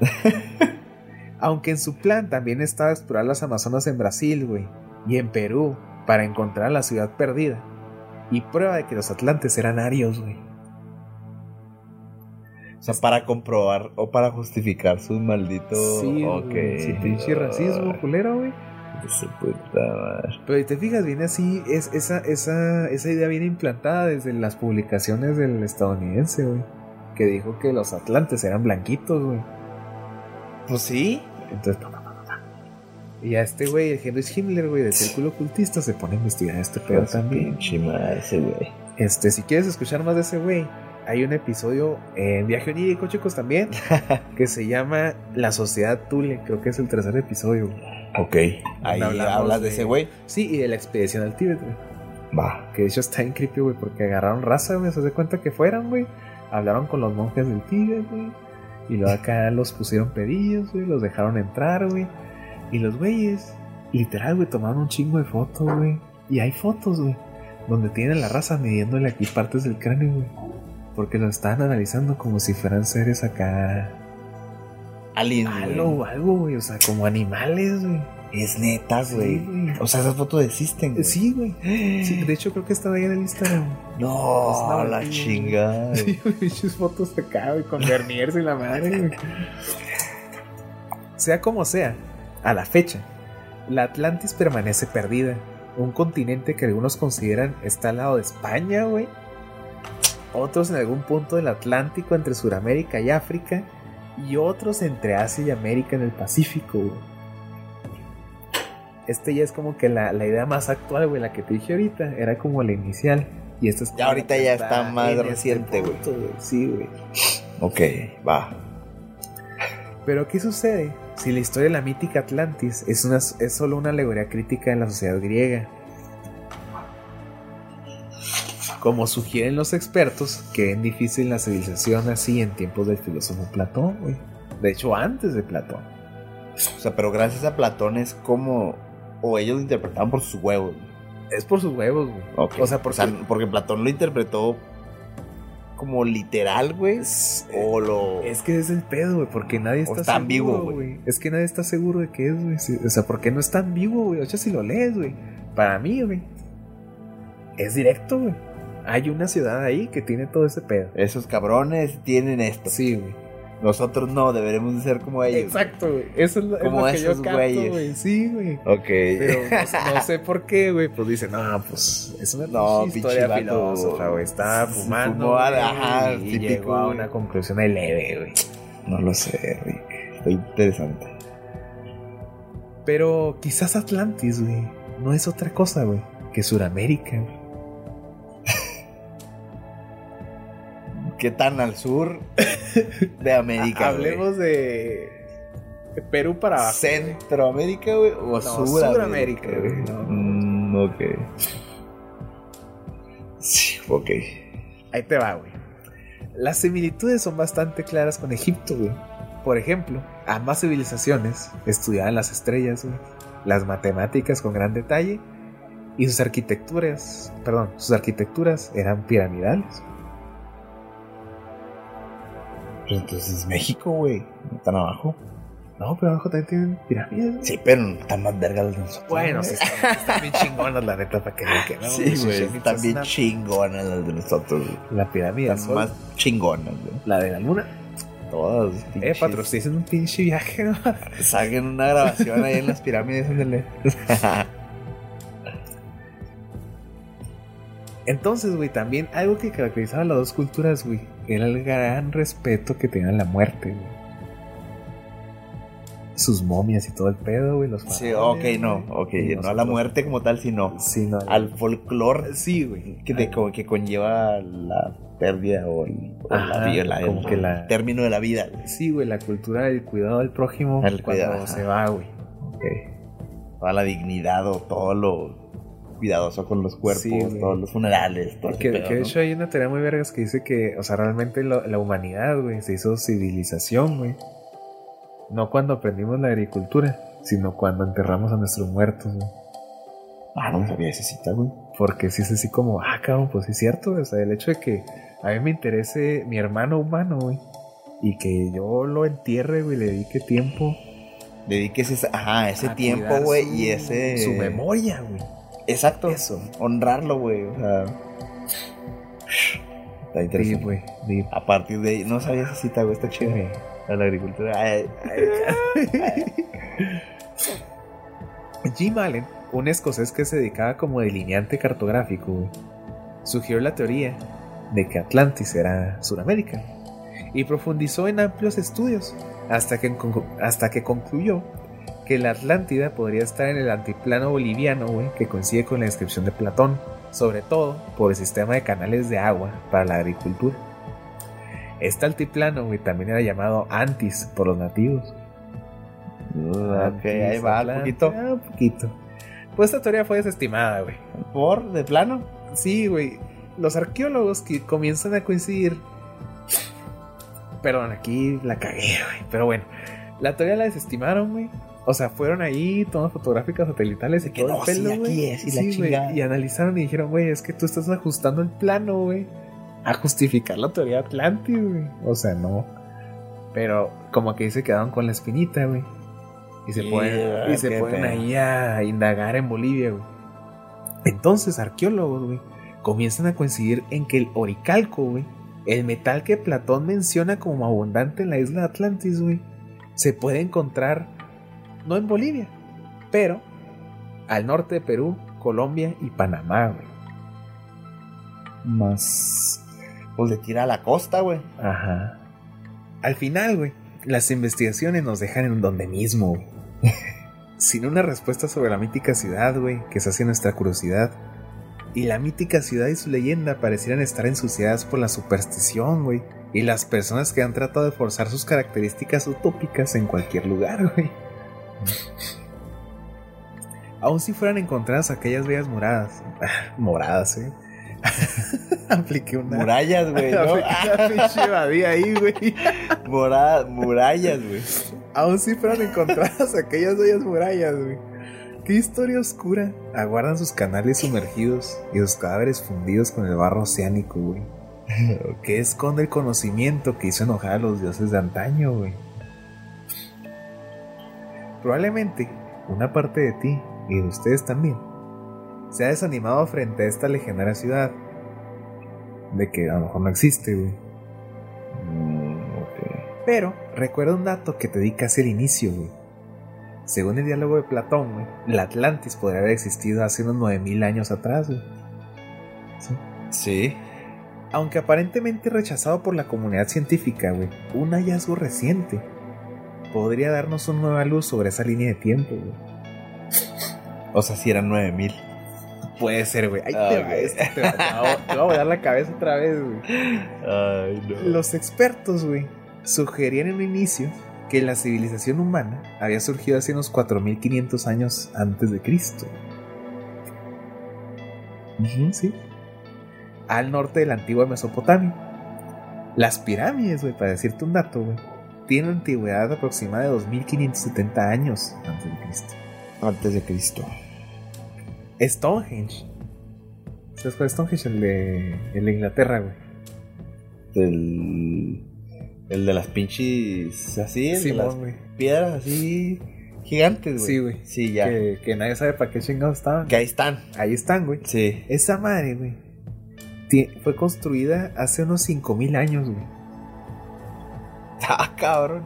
Aunque en su plan también estaba explorar las Amazonas en Brasil, güey, y en Perú, para encontrar la ciudad perdida. Y prueba de que los atlantes eran arios, güey. O sea, para comprobar o para justificar su maldito. Sí, ok. güey, su pinche racismo, culero, güey. de su puta madre. Pero si te fijas, viene así, es, esa, esa, esa idea viene implantada desde las publicaciones del estadounidense, güey. que dijo que los atlantes eran blanquitos, güey. Pues sí. Entonces, pa, pa, pa, pa. y a este güey, el Henry Himmler, güey, del círculo ocultista, se pone a investigar este pedo Pues también. Pinche madre ese güey. Este, si quieres escuchar más de ese güey, hay un episodio en Viaje Onírico, chicos, también, que se llama La Sociedad Tule. Creo que es el tercer episodio. Ok. Ahí hablas de de- ese güey. Sí, y de la expedición al Tíbet, güey. Va. Que de hecho está en creepy, güey, porque agarraron raza, güey. Se hace cuenta que fueron, güey. Hablaron con los monjes del Tíbet, güey. Y luego acá los pusieron pedillos, güey. Los dejaron entrar, güey. Y los güeyes, literal, güey, tomaron un chingo de fotos, güey. Y hay fotos, güey, donde tienen la raza midiéndole aquí partes del cráneo, güey. Porque lo estaban analizando como si fueran seres acá. Alien, Algo, algo, güey. O sea, como animales, güey. Es neta, Sí, güey. o sea, esas fotos existen. Sí, güey. Sí, de hecho, creo que estaba ahí en el Instagram. No, Es una la chingada. Sí, güey, pinches fotos acá, güey, con Berniers y la madre, güey. Sea como sea, a la fecha, la Atlantis permanece perdida. Un continente que algunos consideran está al lado de España, güey. Otros en algún punto del Atlántico entre Sudamérica y África. Y otros entre Asia y América en el Pacífico, güey. Este ya es como que la, la idea más actual, güey, la que te dije ahorita. Era como la inicial. Y esta es Ya ahorita ya está más este reciente, güey. Sí, güey. Ok, va. Pero ¿qué sucede si la historia de la mítica Atlantis es, una, es solo una alegoría crítica de la sociedad griega? Como sugieren los expertos, que es difícil la civilización así en tiempos del filósofo Platón, güey. De hecho, antes de Platón. O sea, pero gracias a Platón es como. O ellos lo interpretaban por sus huevos. güey. Es por sus huevos, güey. O sea, porque- porque Platón lo interpretó como literal, güey. O lo. Es que es el pedo, güey, porque nadie O está, está seguro, ambiguo, güey. Es que nadie está seguro de qué es, güey. O sea, porque no está ambiguo, güey. O sea, si lo lees, güey. Para mí, güey. Es directo, güey. Hay una ciudad ahí que tiene todo ese pedo. Esos cabrones tienen esto. Sí, güey. Nosotros no, deberemos de ser como ellos. Exacto, güey. Eso es lo, es Como lo que yo esos güey. Sí, güey. Ok. Pero no, sé- no sé por qué, güey. Pues dicen, no, pues es una No, historia filósofa, güey. Sí, fumando. fumó, güey, ajá, y típico, llegó a güey. una conclusión leve, güey. No lo sé, Rick. Está interesante. Pero quizás Atlantis, güey, no es otra cosa, güey, que Suramérica. güey. ¿Qué tan al sur de América? güey? Hablemos de Perú para abajo. ¿Centroamérica, güey? ¿O No, Sudamérica? Güey. No. Mm, ok. Sí, ok. Ahí te va, güey. Las similitudes son bastante claras con Egipto, güey. Por ejemplo, ambas civilizaciones estudiaban las estrellas, güey, las matemáticas con gran detalle y sus arquitecturas, perdón, sus arquitecturas eran piramidales. Pero entonces México, güey. No tan abajo. No, pero abajo también tienen pirámides. Sí, pero están más vergas las de nosotros. Bueno, sí, están, están bien chingonas, la neta, para que que no. Sí, güey. Están bien chingonas las de nosotros. La pirámide Están más chingonas, güey. la de la luna. Todas. Eh, patrocinen un pinche viaje, ¿no? Saquen una grabación ahí en las pirámides, Entonces, güey, también algo que caracterizaba a las dos culturas, güey, era el gran respeto que tenían a la muerte, güey. Sus momias y todo el pedo, güey, los Sí, ok, no, ok. No a la muerte como tal, sino Sí, no. al folclore Sí, güey. que, de- como que conlleva la pérdida o, el, o Ajá, la vida, la- como el que la- término de la vida. Sí, güey, la cultura del cuidado del prójimo El cuando cuidado, se va, güey. Ok. Toda la dignidad o todo lo cuidadoso con los cuerpos, Sí, todos los funerales, todo Que, pedo, que de ¿no? hecho hay una teoría muy vergas que dice que, o sea, realmente lo- la humanidad, güey, se hizo civilización, güey. No cuando aprendimos la agricultura, sino cuando enterramos a nuestros muertos, güey. Ah, no sabía esa cita, güey. Porque si es así como, ah, cabrón, pues sí es cierto, güey. O sea, el hecho de que a mí me interese mi hermano humano, güey. Y que yo lo entierre, güey, le dedique tiempo. Dediques ese, ajá, ese a tiempo, güey, y ese... Su memoria, güey. Exacto. Eso. Honrarlo, güey. O sea... Está Sí, interesante. güey. sí. A partir de ahí, no sabía esa cita, güey, está chido. Güey. A la agricultura. Ay, Jim Allen, un escocés que se dedicaba como delineante cartográfico, güey, sugirió la teoría de que Atlantis era Sudamérica. y profundizó en amplios estudios hasta que, hasta que concluyó que la Atlántida podría estar en el antiplano boliviano, güey, que coincide con la descripción de Platón, sobre todo por el sistema de canales de agua para la agricultura. Este altiplano, güey, también era llamado Antis por los nativos. ok, ahí va, un poquito. Ah, un poquito. Pues esta teoría fue desestimada, güey. ¿Por? ¿De plano? Sí, güey. Los arqueólogos que comienzan a coincidir. Perdón, aquí la cagué, güey. Pero bueno, la teoría la desestimaron, güey. O sea, fueron ahí, tomas fotográficas satelitales y que no, pelo, sí, es, y, sí, y analizaron y dijeron, güey, es que tú estás ajustando el plano, güey, a justificar la teoría Atlantis, güey. O sea, no. Pero como que ahí se quedaron con la espinita, güey. Y se pueden, y se pueden ahí a indagar en Bolivia, güey. Entonces, arqueólogos, güey, comienzan a coincidir en que el oricalco, güey, el metal que Platón menciona como abundante en la isla de Atlantis, güey, se puede encontrar no en Bolivia, pero al norte de Perú, Colombia y Panamá, güey. Más. Pues le tira a la costa, güey. Ajá. Al final, güey, las investigaciones nos dejan en donde mismo, güey. Sin una respuesta sobre la mítica ciudad, güey, que se hace nuestra curiosidad. Y la mítica ciudad y su leyenda parecieran estar ensuciadas por la superstición, güey. Y las personas que han tratado de forzar sus características utópicas en cualquier lugar, güey. Aún si fueran encontradas aquellas bellas moradas. moradas, eh. Apliqué una. Murallas, güey. ¿no? ahí, güey. murallas, güey. Aún si fueran encontradas aquellas bellas murallas, güey. Qué historia oscura aguardan sus canales sumergidos y sus cadáveres fundidos con el barro oceánico, güey. ¿Qué esconde el conocimiento que hizo enojar a los dioses de antaño, güey? Probablemente una parte de ti y de ustedes también se ha desanimado frente a esta legendaria ciudad. De que a lo mejor no existe, güey. Mm, Pero recuerda un dato que te di casi al inicio, güey. Según el diálogo de Platón, güey, la Atlantis podría haber existido hace unos 9000 años atrás, güey. ¿Sí? Sí. Aunque aparentemente rechazado por la comunidad científica, güey, un hallazgo reciente podría darnos una nueva luz sobre esa línea de tiempo, güey. O sea, si eran 9000. Puede ser, güey. Te, va, te, va, te, va, a volar la cabeza otra vez, güey. Ay, no. Los expertos, güey, sugerían en un inicio que la civilización humana había surgido hace unos 4500 años antes de Cristo. sí. Al norte de la antigua Mesopotamia. Las pirámides, güey, para decirte un dato, güey, tiene una antigüedad aproximada de 2570 años antes de Cristo. Antes de Cristo. Stonehenge. ¿Sabes cuál es Stonehenge? El de, el de Inglaterra, güey. El, el de las pinches así, el sí, de las güey. piedras así gigantes, güey. Sí, güey. Sí, ya. Que, que, nadie sabe para qué chingados estaban. Que ahí están. Ahí están, güey. Sí. Esa madre, güey. Fue construida hace unos 5000 años, güey. Ah, cabrón.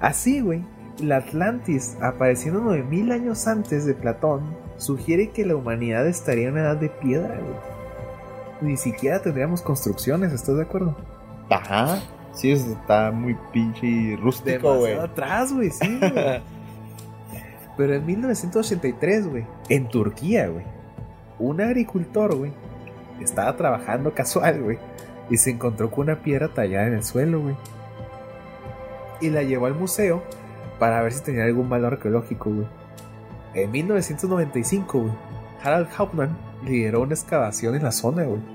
Así, güey, la Atlantis, apareciendo 9000 años antes de Platón, sugiere que la humanidad estaría en una edad de piedra, güey. Ni siquiera tendríamos construcciones, ¿estás de acuerdo? Ajá. Sí, está muy pinche rústico, güey. atrás, güey, sí, güey. Pero en 1983, güey, en Turquía, güey, un agricultor, güey, estaba trabajando casual, güey y se encontró con una piedra tallada en el suelo, güey. Y la llevó al museo para ver si tenía algún valor arqueológico, güey. En 1995, güey, Harald Hauptmann lideró una excavación en la zona, güey.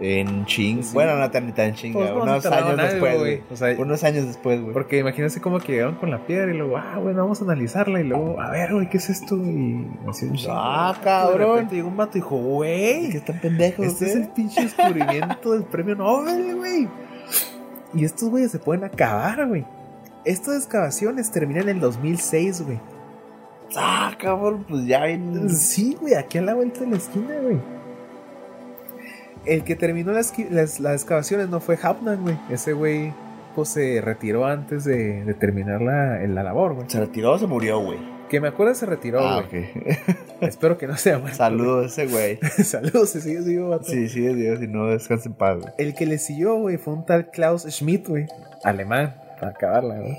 En ching. Bueno, no tan, tan chinga. Pues unos años después, güey. O sea, unos años después, güey. Porque imagínense cómo que llegaron con la piedra y luego, ah, bueno, vamos a analizarla. Y luego, a ver, güey, ¿qué es esto? Y así un Ah, cabrón. llegó un mato y dijo, güey. ¿Qué están pendejos, Este es el pinche descubrimiento del premio Nobel, güey. Y estos güeyes se pueden acabar, güey. Estas excavaciones terminan en el 2006, güey. Ah, cabrón, pues ya ven. Sí, güey, aquí a la vuelta de la esquina, güey. El que terminó las, las, las excavaciones no fue Hauptmann, güey. Ese güey pues, se retiró antes de, de terminar la, la labor, güey. ¿Se retiró o se murió, güey? Que me acuerdo se retiró, Ah, güey. Espero que no sea muerto. Saludos a ese güey. Saludos, se sigue sigue vato. Sí, sí, Dios, si no descansa en paz, güey. El que le siguió, güey, fue un tal Klaus Schmidt, güey. Alemán, para acabarla, güey.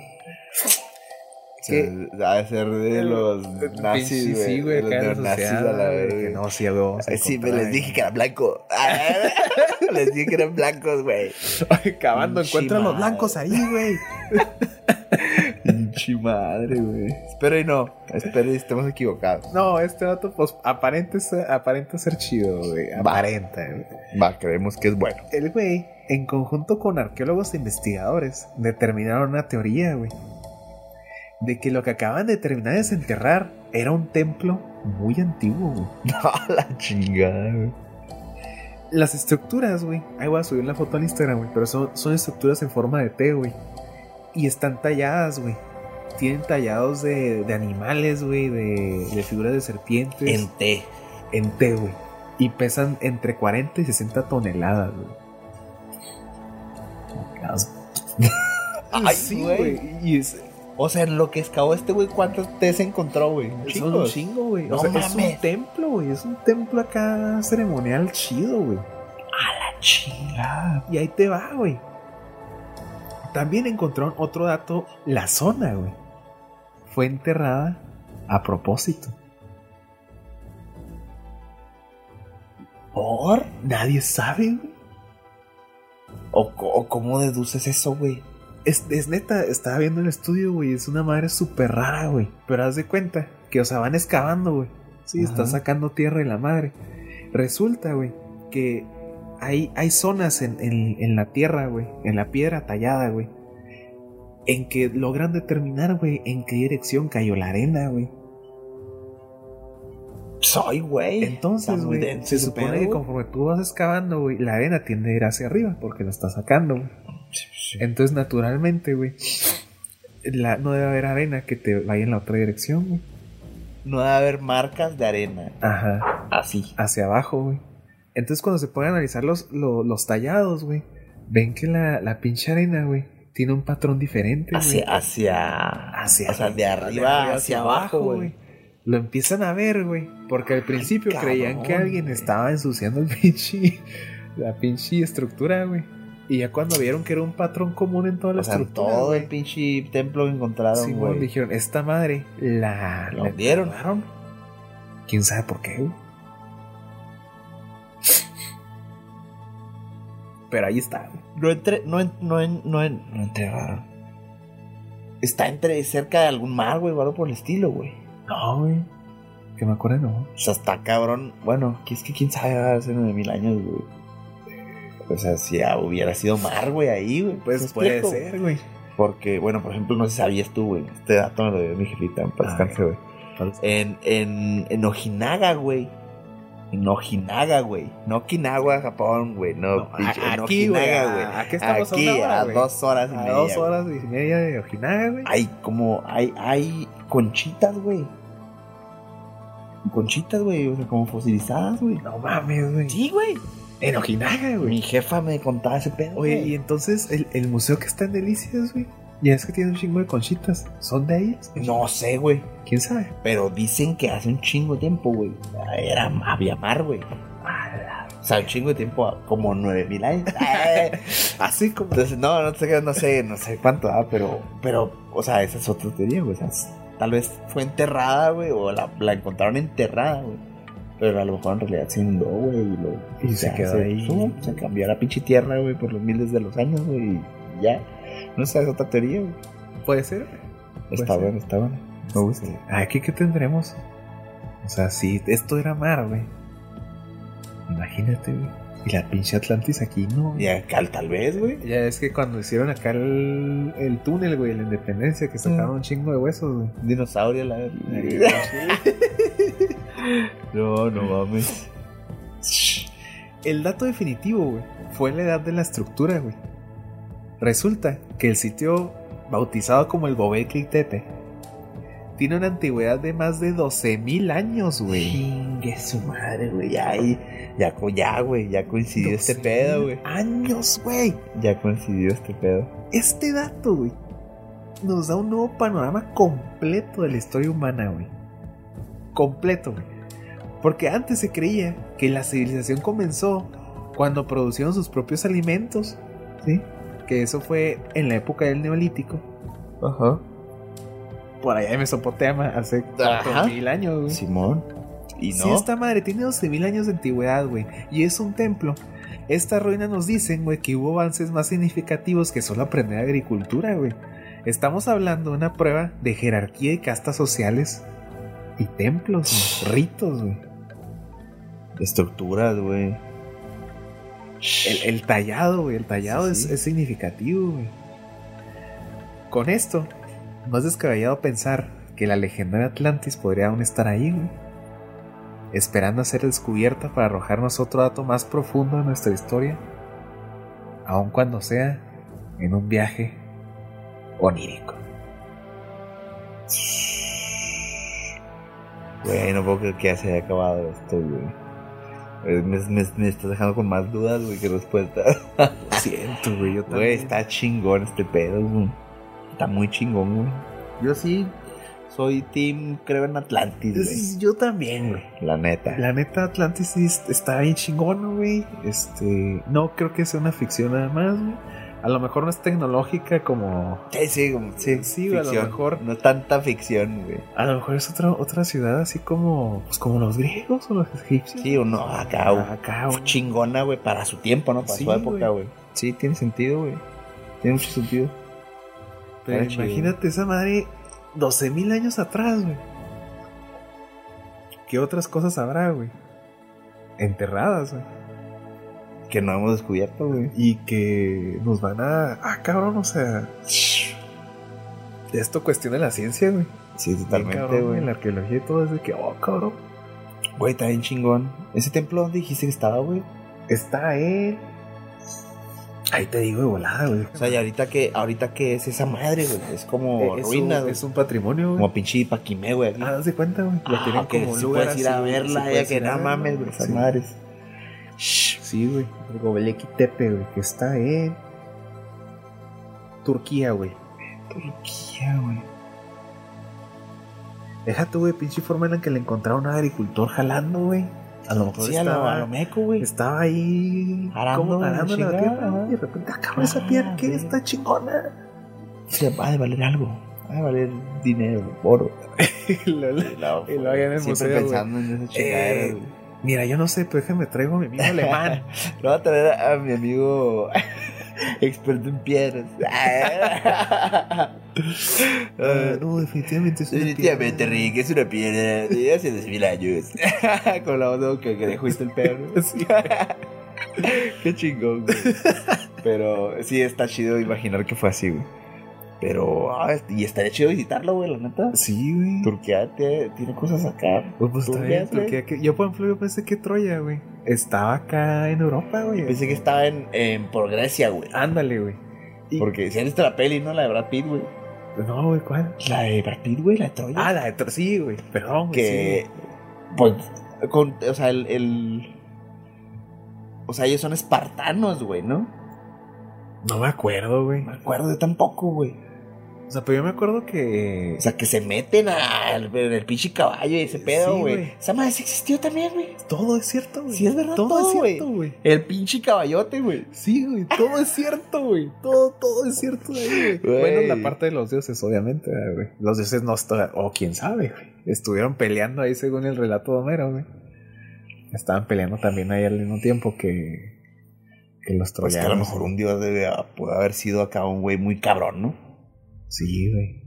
O sea, Ha de ser de los nazis, güey. sí, güey, de los neonazis a la que No, sí, güey, vamos a Ay, Sí, me les dije que era blanco. les dije que eran blancos, güey. Pinche encuentran los blancos ahí, güey. Pinche madre, güey. Espero y no. Espero y estemos equivocados. No, este dato, pues, aparenta ser, aparenta ser chido, güey. Aparenta, güey. Va, creemos que es bueno. El güey, en conjunto con arqueólogos e investigadores, determinaron una teoría, güey. De que lo que acaban de terminar de desenterrar era un templo muy antiguo, güey. No, la chingada, güey. Las estructuras, güey. Ahí voy a subir la foto al Instagram, güey. Pero son, son estructuras en forma de T, güey. Y están talladas, güey. Tienen tallados de, de animales, güey. De, de figuras de serpientes. En té. en T, güey. Y pesan entre 40 y 60 toneladas, güey. Ay, sí, güey. Y es, O sea, en lo que excavó este güey, ¿cuántos té se encontró, güey? Chingo. un chingo, güey. No o sea, es un templo, güey. Es un templo acá ceremonial chido, güey. A la chingada. Y ahí te va, güey. También encontraron otro dato. La zona, güey. Fue enterrada a propósito. ¿Por? Nadie sabe, güey. ¿O, co- o cómo deduces eso, güey? Es, es neta, estaba viendo el estudio, güey. Es una madre súper rara, güey. Pero haz de cuenta que, o sea, van excavando, güey. Sí, Ajá. está sacando tierra y la madre. Resulta, güey, que hay, hay zonas en, en- en la tierra, güey, en la piedra tallada, güey, en que logran determinar, güey, en qué dirección cayó la arena, güey. Soy, güey. Entonces, güey, se supone pedo, que conforme tú vas excavando, güey, la arena tiende a ir hacia arriba porque la está sacando, güey. Sí. Entonces, naturalmente, güey, la- no debe haber arena que te vaya en la otra dirección, güey. No debe haber marcas de arena. Ajá, Así. hacia abajo, güey. Entonces, cuando se pueden analizar los, lo- los tallados, güey, ven que la, la pinche arena, güey, tiene un patrón diferente, güey. Hacia, hacia. Hacia o sea, de arriba, hacia, abajo, güey. Lo empiezan a ver, güey. Porque al principio cabrón, creían que alguien güey. estaba ensuciando el pinche. La pinche estructura, güey. Y ya cuando vieron que era un patrón común en toda la O sea, estructura, todo el pinche templo que encontraron, Simón, güey. dijeron, esta madre la, Lo enterraron. ¿Quién sabe por qué, güey? Pero ahí está. No entre, no, en- no, en- no, en- no enterraron. Está entre cerca de algún mar, güey, o algo por el estilo, güey. No, güey. Que me acuerdo, no. O sea, está cabrón. Bueno, es que quién sabe hace nueve mil años, güey. O sea, si hubiera sido mar, güey, ahí, güey. Pues ¿Me puede ser, güey. Porque, bueno, por ejemplo, no sé si sabías tú, güey. Este dato me lo dio mi jefita, en paz Ah, descanse, güey. En, en, en Ojinaga, güey. En Ojinaga, güey. No Okinawa, Japón, güey. No, No, pinche, a- en aquí, güey, Ojinaga, a- güey. aquí estamos a Aquí, una hora, a dos horas y A media, dos horas y media de Ojinaga, güey. Hay como, hay, hay conchitas, güey. Conchitas, güey, o sea, como fosilizadas, güey. No mames, güey. Sí, güey. En Ojinaga, güey. Mi jefa me contaba ese pedo. Oye, güey. y entonces el, el museo que está en Delicias, güey. Ya es que tiene un chingo de conchitas. ¿Son de ellas? No sé, güey. ¿Quién sabe? Pero dicen que hace un chingo de tiempo, güey. Era, había mar, güey. O sea, un chingo de tiempo, como nueve mil años. Así como. Entonces, no, no sé, no sé, no sé cuánto, ah, pero, pero, o sea, esa es otra teoría, güey. O sea, tal vez fue enterrada, güey, o la, la encontraron enterrada, güey. Pero a lo mejor en realidad se inundó, güey, y, lo- Y se quedó ahí. se cambió la pinche tierra, güey, por los miles de los años, güey, y ya. No sé, es otra teoría, güey. Puede ser. Está bueno, está bueno. Me gusta. Aquí, ¿qué tendremos? O sea, si esto era mar, güey. Imagínate, güey. Y la pinche Atlantis aquí no. Y acá tal vez, güey. Ya es que cuando hicieron acá el, el túnel, güey, la independencia, que sacaron Mm. un chingo de huesos, güey. Dinosaurio, la No, no mames. El dato definitivo, güey, fue la edad de la estructura, güey. Resulta que el sitio, bautizado como el Gobekli Tepe, tiene una antigüedad de más de 12.000 años, güey. Chingue su madre, güey. Ya ya, ya, güey, ya coincidió este pedo, güey. Años, güey. Ya coincidió este pedo. Este dato, güey, nos da un nuevo panorama completo de la historia humana, güey. Completo. Porque antes se creía que la civilización comenzó cuando producieron sus propios alimentos, ¿sí? Que eso fue en la época del Neolítico. Ajá. Por allá en Mesopotamia, hace mil años, güey. Simón. Y no. Sí, esta madre tiene 12.000 años de antigüedad, güey. Y es un templo. Estas ruinas nos dicen, güey, que hubo avances más significativos que solo aprender agricultura, güey. Estamos hablando de una prueba de jerarquía y castas sociales y templos, ritos, güey. Estructuras, güey. El, el tallado, güey, el tallado Sí, es, sí. es significativo, güey. Con esto, no es descabellado pensar que la legendaria Atlantis podría aún estar ahí, güey. Esperando a ser descubierta para arrojarnos otro dato más profundo de nuestra historia. Aun cuando sea en un viaje onírico. Güey, no puedo creer que ya se haya acabado esto, güey. Eh, Me, me, me estás dejando con más dudas, güey, que respuestas. Lo siento, güey. Yo Güey, también. está chingón este pedo, güey. Está muy chingón, güey. Yo sí soy team, creo en Atlantis, güey. Yo también, güey. La neta. La neta, Atlantis está bien chingón, güey. Este. No creo que sea una ficción nada más, güey. A lo mejor no es tecnológica como. Sí, sí, como- sí, Sí, a lo mejor- No es tanta ficción, güey. A lo mejor es otra, otra ciudad así como. Pues como los griegos o los egipcios. Sí, o no, acá, güey. Acá, güey. Chingona, güey, para su tiempo, ¿no? Para Sí, su época, güey. Sí, tiene sentido, güey. Tiene mucho sentido. Pero chido. imagínate esa madre 12.000 años atrás, güey. ¿Qué otras cosas habrá, güey? Enterradas, güey. Que no hemos descubierto, güey. Y que nos van a. Ah, cabrón, o sea. Esto cuestiona la ciencia, güey. Sí, totalmente, güey. En la arqueología y todo es de que, oh, cabrón. Güey, está bien chingón. ¿Ese templo dónde dijiste que estaba, güey? Está él. Ahí te digo de volada, güey. O sea, y ahorita que, ahorita que es esa madre, güey. Es como Eh, es, ruina, un, güey. es un patrimonio, güey. Como pinche Paquimé, güey. Ah, haz de cuenta, güey. Lo Ah, tienen como un sí lugar puedes ir a verla, sí ya que no mames, güey. Esas sí. madres. Sí, güey. El Gobekli Tepe, güey. Que está en. Turquía, güey. Turquía, güey. Déjate, güey, pinche forma en la que le encontraron a un agricultor jalando, güey. A lo mejor Sí, a lo, estaba, a lo meco, güey. estaba ahí Arando, arando la tierra, güey, y de repente, ah, cabrón, esa piedra que está chingona. Sí, va de valer algo. Va de valer dinero, oro. Y lo- Y lo- Y lo pensando Mira, yo no sé, pero déjame traigo a mi amigo alemán. Lo voy a traer a mi amigo experto en piedras. Ah, no, definitivamente es una Definitivamente, piedra. Rick, es una piedra de hace 10.000 años. Con la onda que, que dejó el perro. Qué chingón, güey. Pero sí, está chido imaginar que fue así, güey. Pero, ah, y estaría chido visitarlo, güey, la neta. Sí, güey. Turquía te- tiene cosas acá. Pues, pues, está bien. Turquía, que- Yo, por ejemplo, yo pensé que Troya, güey, estaba acá en Europa, güey. Pensé que estaba en, en por Grecia, güey. Ándale, güey. Porque si has visto la peli, ¿no? La de Brad Pitt, güey. No, güey, ¿cuál? La de Brad Pitt, güey, la de Troya. Ah, la de Tro- sí, güey. Perdón, güey. que pues con, o sea el, el- o sea ellos son espartanos güey no. No me acuerdo, güey. me acuerdo yo tampoco güey O sea, pero yo me acuerdo que. o sea que se meten al en el pinche caballo y ese pedo Sí, güey güey. esa madre sí existió también güey todo es cierto, güey. Sí, es verdad, Todo, todo, es cierto, güey. el pinche caballote güey Sí, güey. Todo es cierto, güey. Todo, todo es cierto ahí, güey. Bueno, la parte de los dioses, obviamente, güey. Los dioses no están. O quién sabe, güey. Estuvieron peleando ahí según el relato de Homero, güey. Estaban peleando también ahí al mismo tiempo que. Que los pues que troyanos. a lo mejor un dios debe puede haber sido acá un güey muy cabrón no Sí, güey.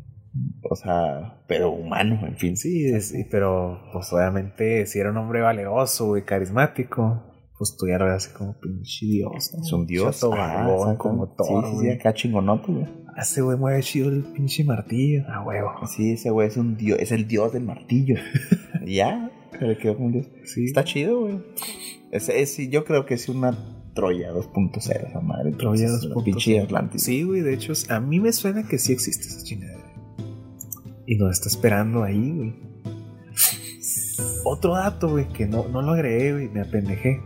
o sea pero humano en fin Sí, sí, pero pues obviamente si era un hombre valeroso, güey, carismático, pues tú ya lo así como pinche dios. ¿no? es un dios Chato barbón, exacto. como Thor, sí, sí, acá chingonote güey Ese güey mueve chido el pinche martillo. A huevo. Sí, ese güey es un dios, es el dios del martillo. ya, le quedó como un dios. Sí. Está chido, güey. Es, es- yo creo que es una Troya 2.0 esa madre. Troya Entonces, la 2.0. Pinche Atlantis. Sí, güey, de hecho, a mí me suena que sí existe esa chingadera. Y nos está esperando ahí, güey. Otro dato, güey, que no, no lo agregué, güey, me apendejé.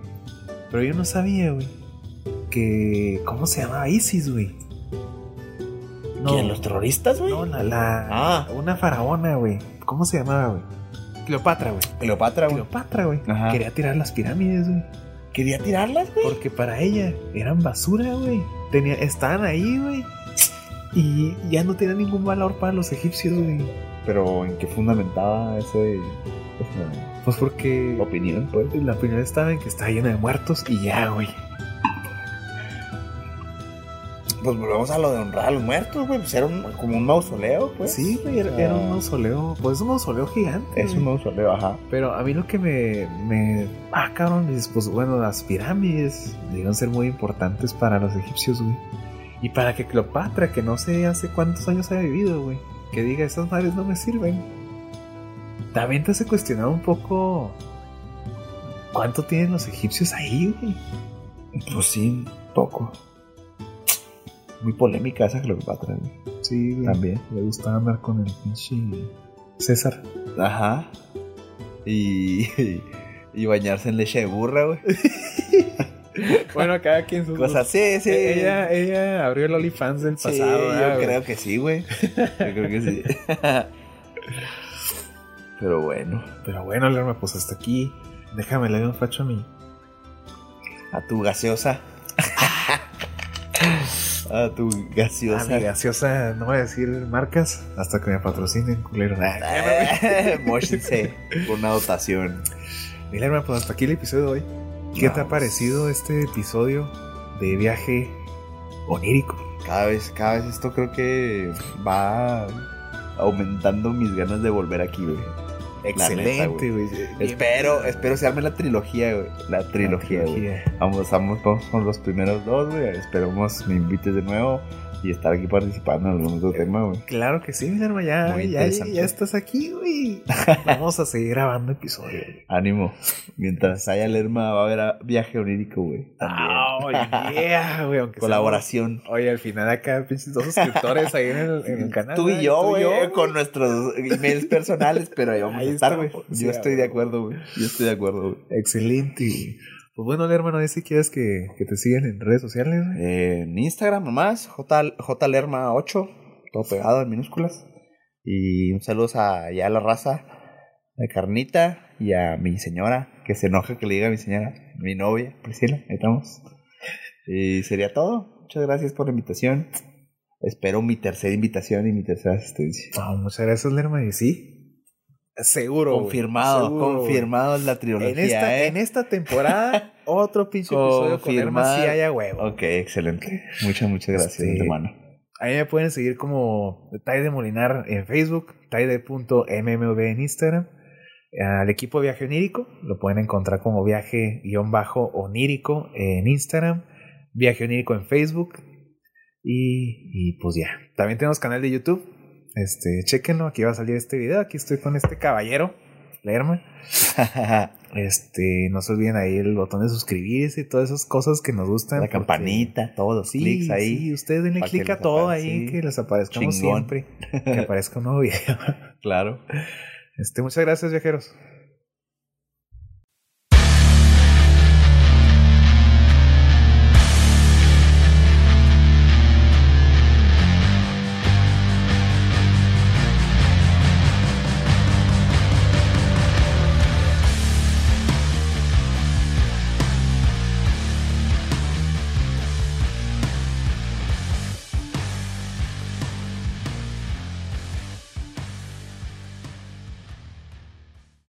Pero yo no sabía, güey, que. ¿Cómo se llamaba Isis, güey? No. ¿Quién? ¿Los terroristas, güey? No, la, la- Ah. Una faraona, güey. ¿Cómo se llamaba, güey? Cleopatra, güey. Cleopatra, güey. Cleopatra, güey. Quería tirar las pirámides, güey. Quería tirarlas, güey. Porque para ella eran basura, güey. Tenía, estaban ahí, güey. Y ya no tenían ningún valor para los egipcios, güey. Pero ¿en qué fundamentaba ese, esa Pues porque opinión, pues? la opinión estaba en que estaba llena de muertos y ya, güey. Pues volvemos a lo de honrar a los muertos, güey. Pues era un- como un mausoleo, pues. Sí, güey, era, un mausoleo. Pues un mausoleo gigante. Es un mausoleo, ajá. Pero a mí lo que me. me ah, cabrón, dices, pues bueno, las pirámides debieron ser muy importantes para los egipcios, güey. Y para que Cleopatra, que no sé hace cuántos años ha vivido, güey, que diga, esas madres no me sirven. También te hace cuestionar un poco. ¿Cuánto tienen los egipcios ahí, güey? Pues sí, poco. Muy polémica esa Cleopatra. Sí. También. Le gustaba andar con el pinche César. Ajá. Y, y bañarse en leche de burra, güey. Bueno, cada quien sus Cosas así, sí. Ella, ella abrió el OnlyFans del Sí, pasado. ¿verdad, yo creo que sí, güey. Yo creo que sí. Pero bueno, Pero bueno, Lerma, pues hasta aquí. Déjame le doy un facho a mí. a tu gaseosa. A tu A gaseosa. mi gaseosa, no voy a decir marcas hasta que me patrocinen, culero. Móchense con una dotación. Y Lerma, pues hasta aquí el episodio de hoy. ¿Qué te ha parecido este episodio de viaje onírico? Cada vez, cada vez esto creo que va aumentando mis ganas de volver aquí, güey. Excelente, güey. Espero, espero se arme la trilogía, güey. La trilogía, güey. Vamos, vamos, vamos con los primeros dos, güey. Esperemos me invites de nuevo y estar aquí participando en algún otro tema, güey. Claro que sí, mi hermano, ya, ya, ya estás aquí, güey. Vamos a seguir grabando episodios. güey. Ánimo. Mientras haya Lerma, va a haber a- viaje onírico, güey. También. Oh, yeah, güey. Colaboración. seamos- Oye, al final acá, pinches dos suscriptores ahí en el, en el canal. Tú y yo, güey, con nuestros emails personales, pero ahí vamos Ahí a estar, güey. Yo Sí, estoy de acuerdo, güey. Yo estoy de acuerdo, güey. Excelente. Pues bueno, hermano, si quieres que, que te sigan en redes sociales. Eh, en Instagram nomás, J, JLerma8, todo pegado en minúsculas. Y un saludo a ya a la raza de Carnita y a mi señora, que se enoja que le diga a mi señora, mi novia, Priscila, ahí estamos. Y sería todo. Muchas gracias por la invitación. Espero mi tercera invitación y mi tercera asistencia. No, muchas gracias, Lerma. Y sí, seguro. Confirmado, seguro, confirmado la trilogía. En esta, ¿eh? en esta temporada, otro pinche episodio con Confirmado. sí haya huevo. Ok, excelente. Muchas, muchas gracias, Este, hermano. Ahí me pueden seguir como Taide Molinar en Facebook, taide.mmv en Instagram. Al equipo Viaje Onírico lo pueden encontrar como Viaje-Onírico en Instagram, Viaje Onírico en Facebook. Y, y pues ya. También tenemos canal de YouTube. Este, chequenlo, aquí va a salir este video. Aquí estoy con este caballero, Lerma. Este, no se olviden ahí el botón de suscribirse y todas esas cosas que nos gustan. la campanita, todos los Sí, clics ahí. sí, ustedes denle clic a todo aparezca, ahí, sí. que les aparezcamos Chingón. siempre. Que aparezca un nuevo video. Claro. Este, muchas gracias, viajeros.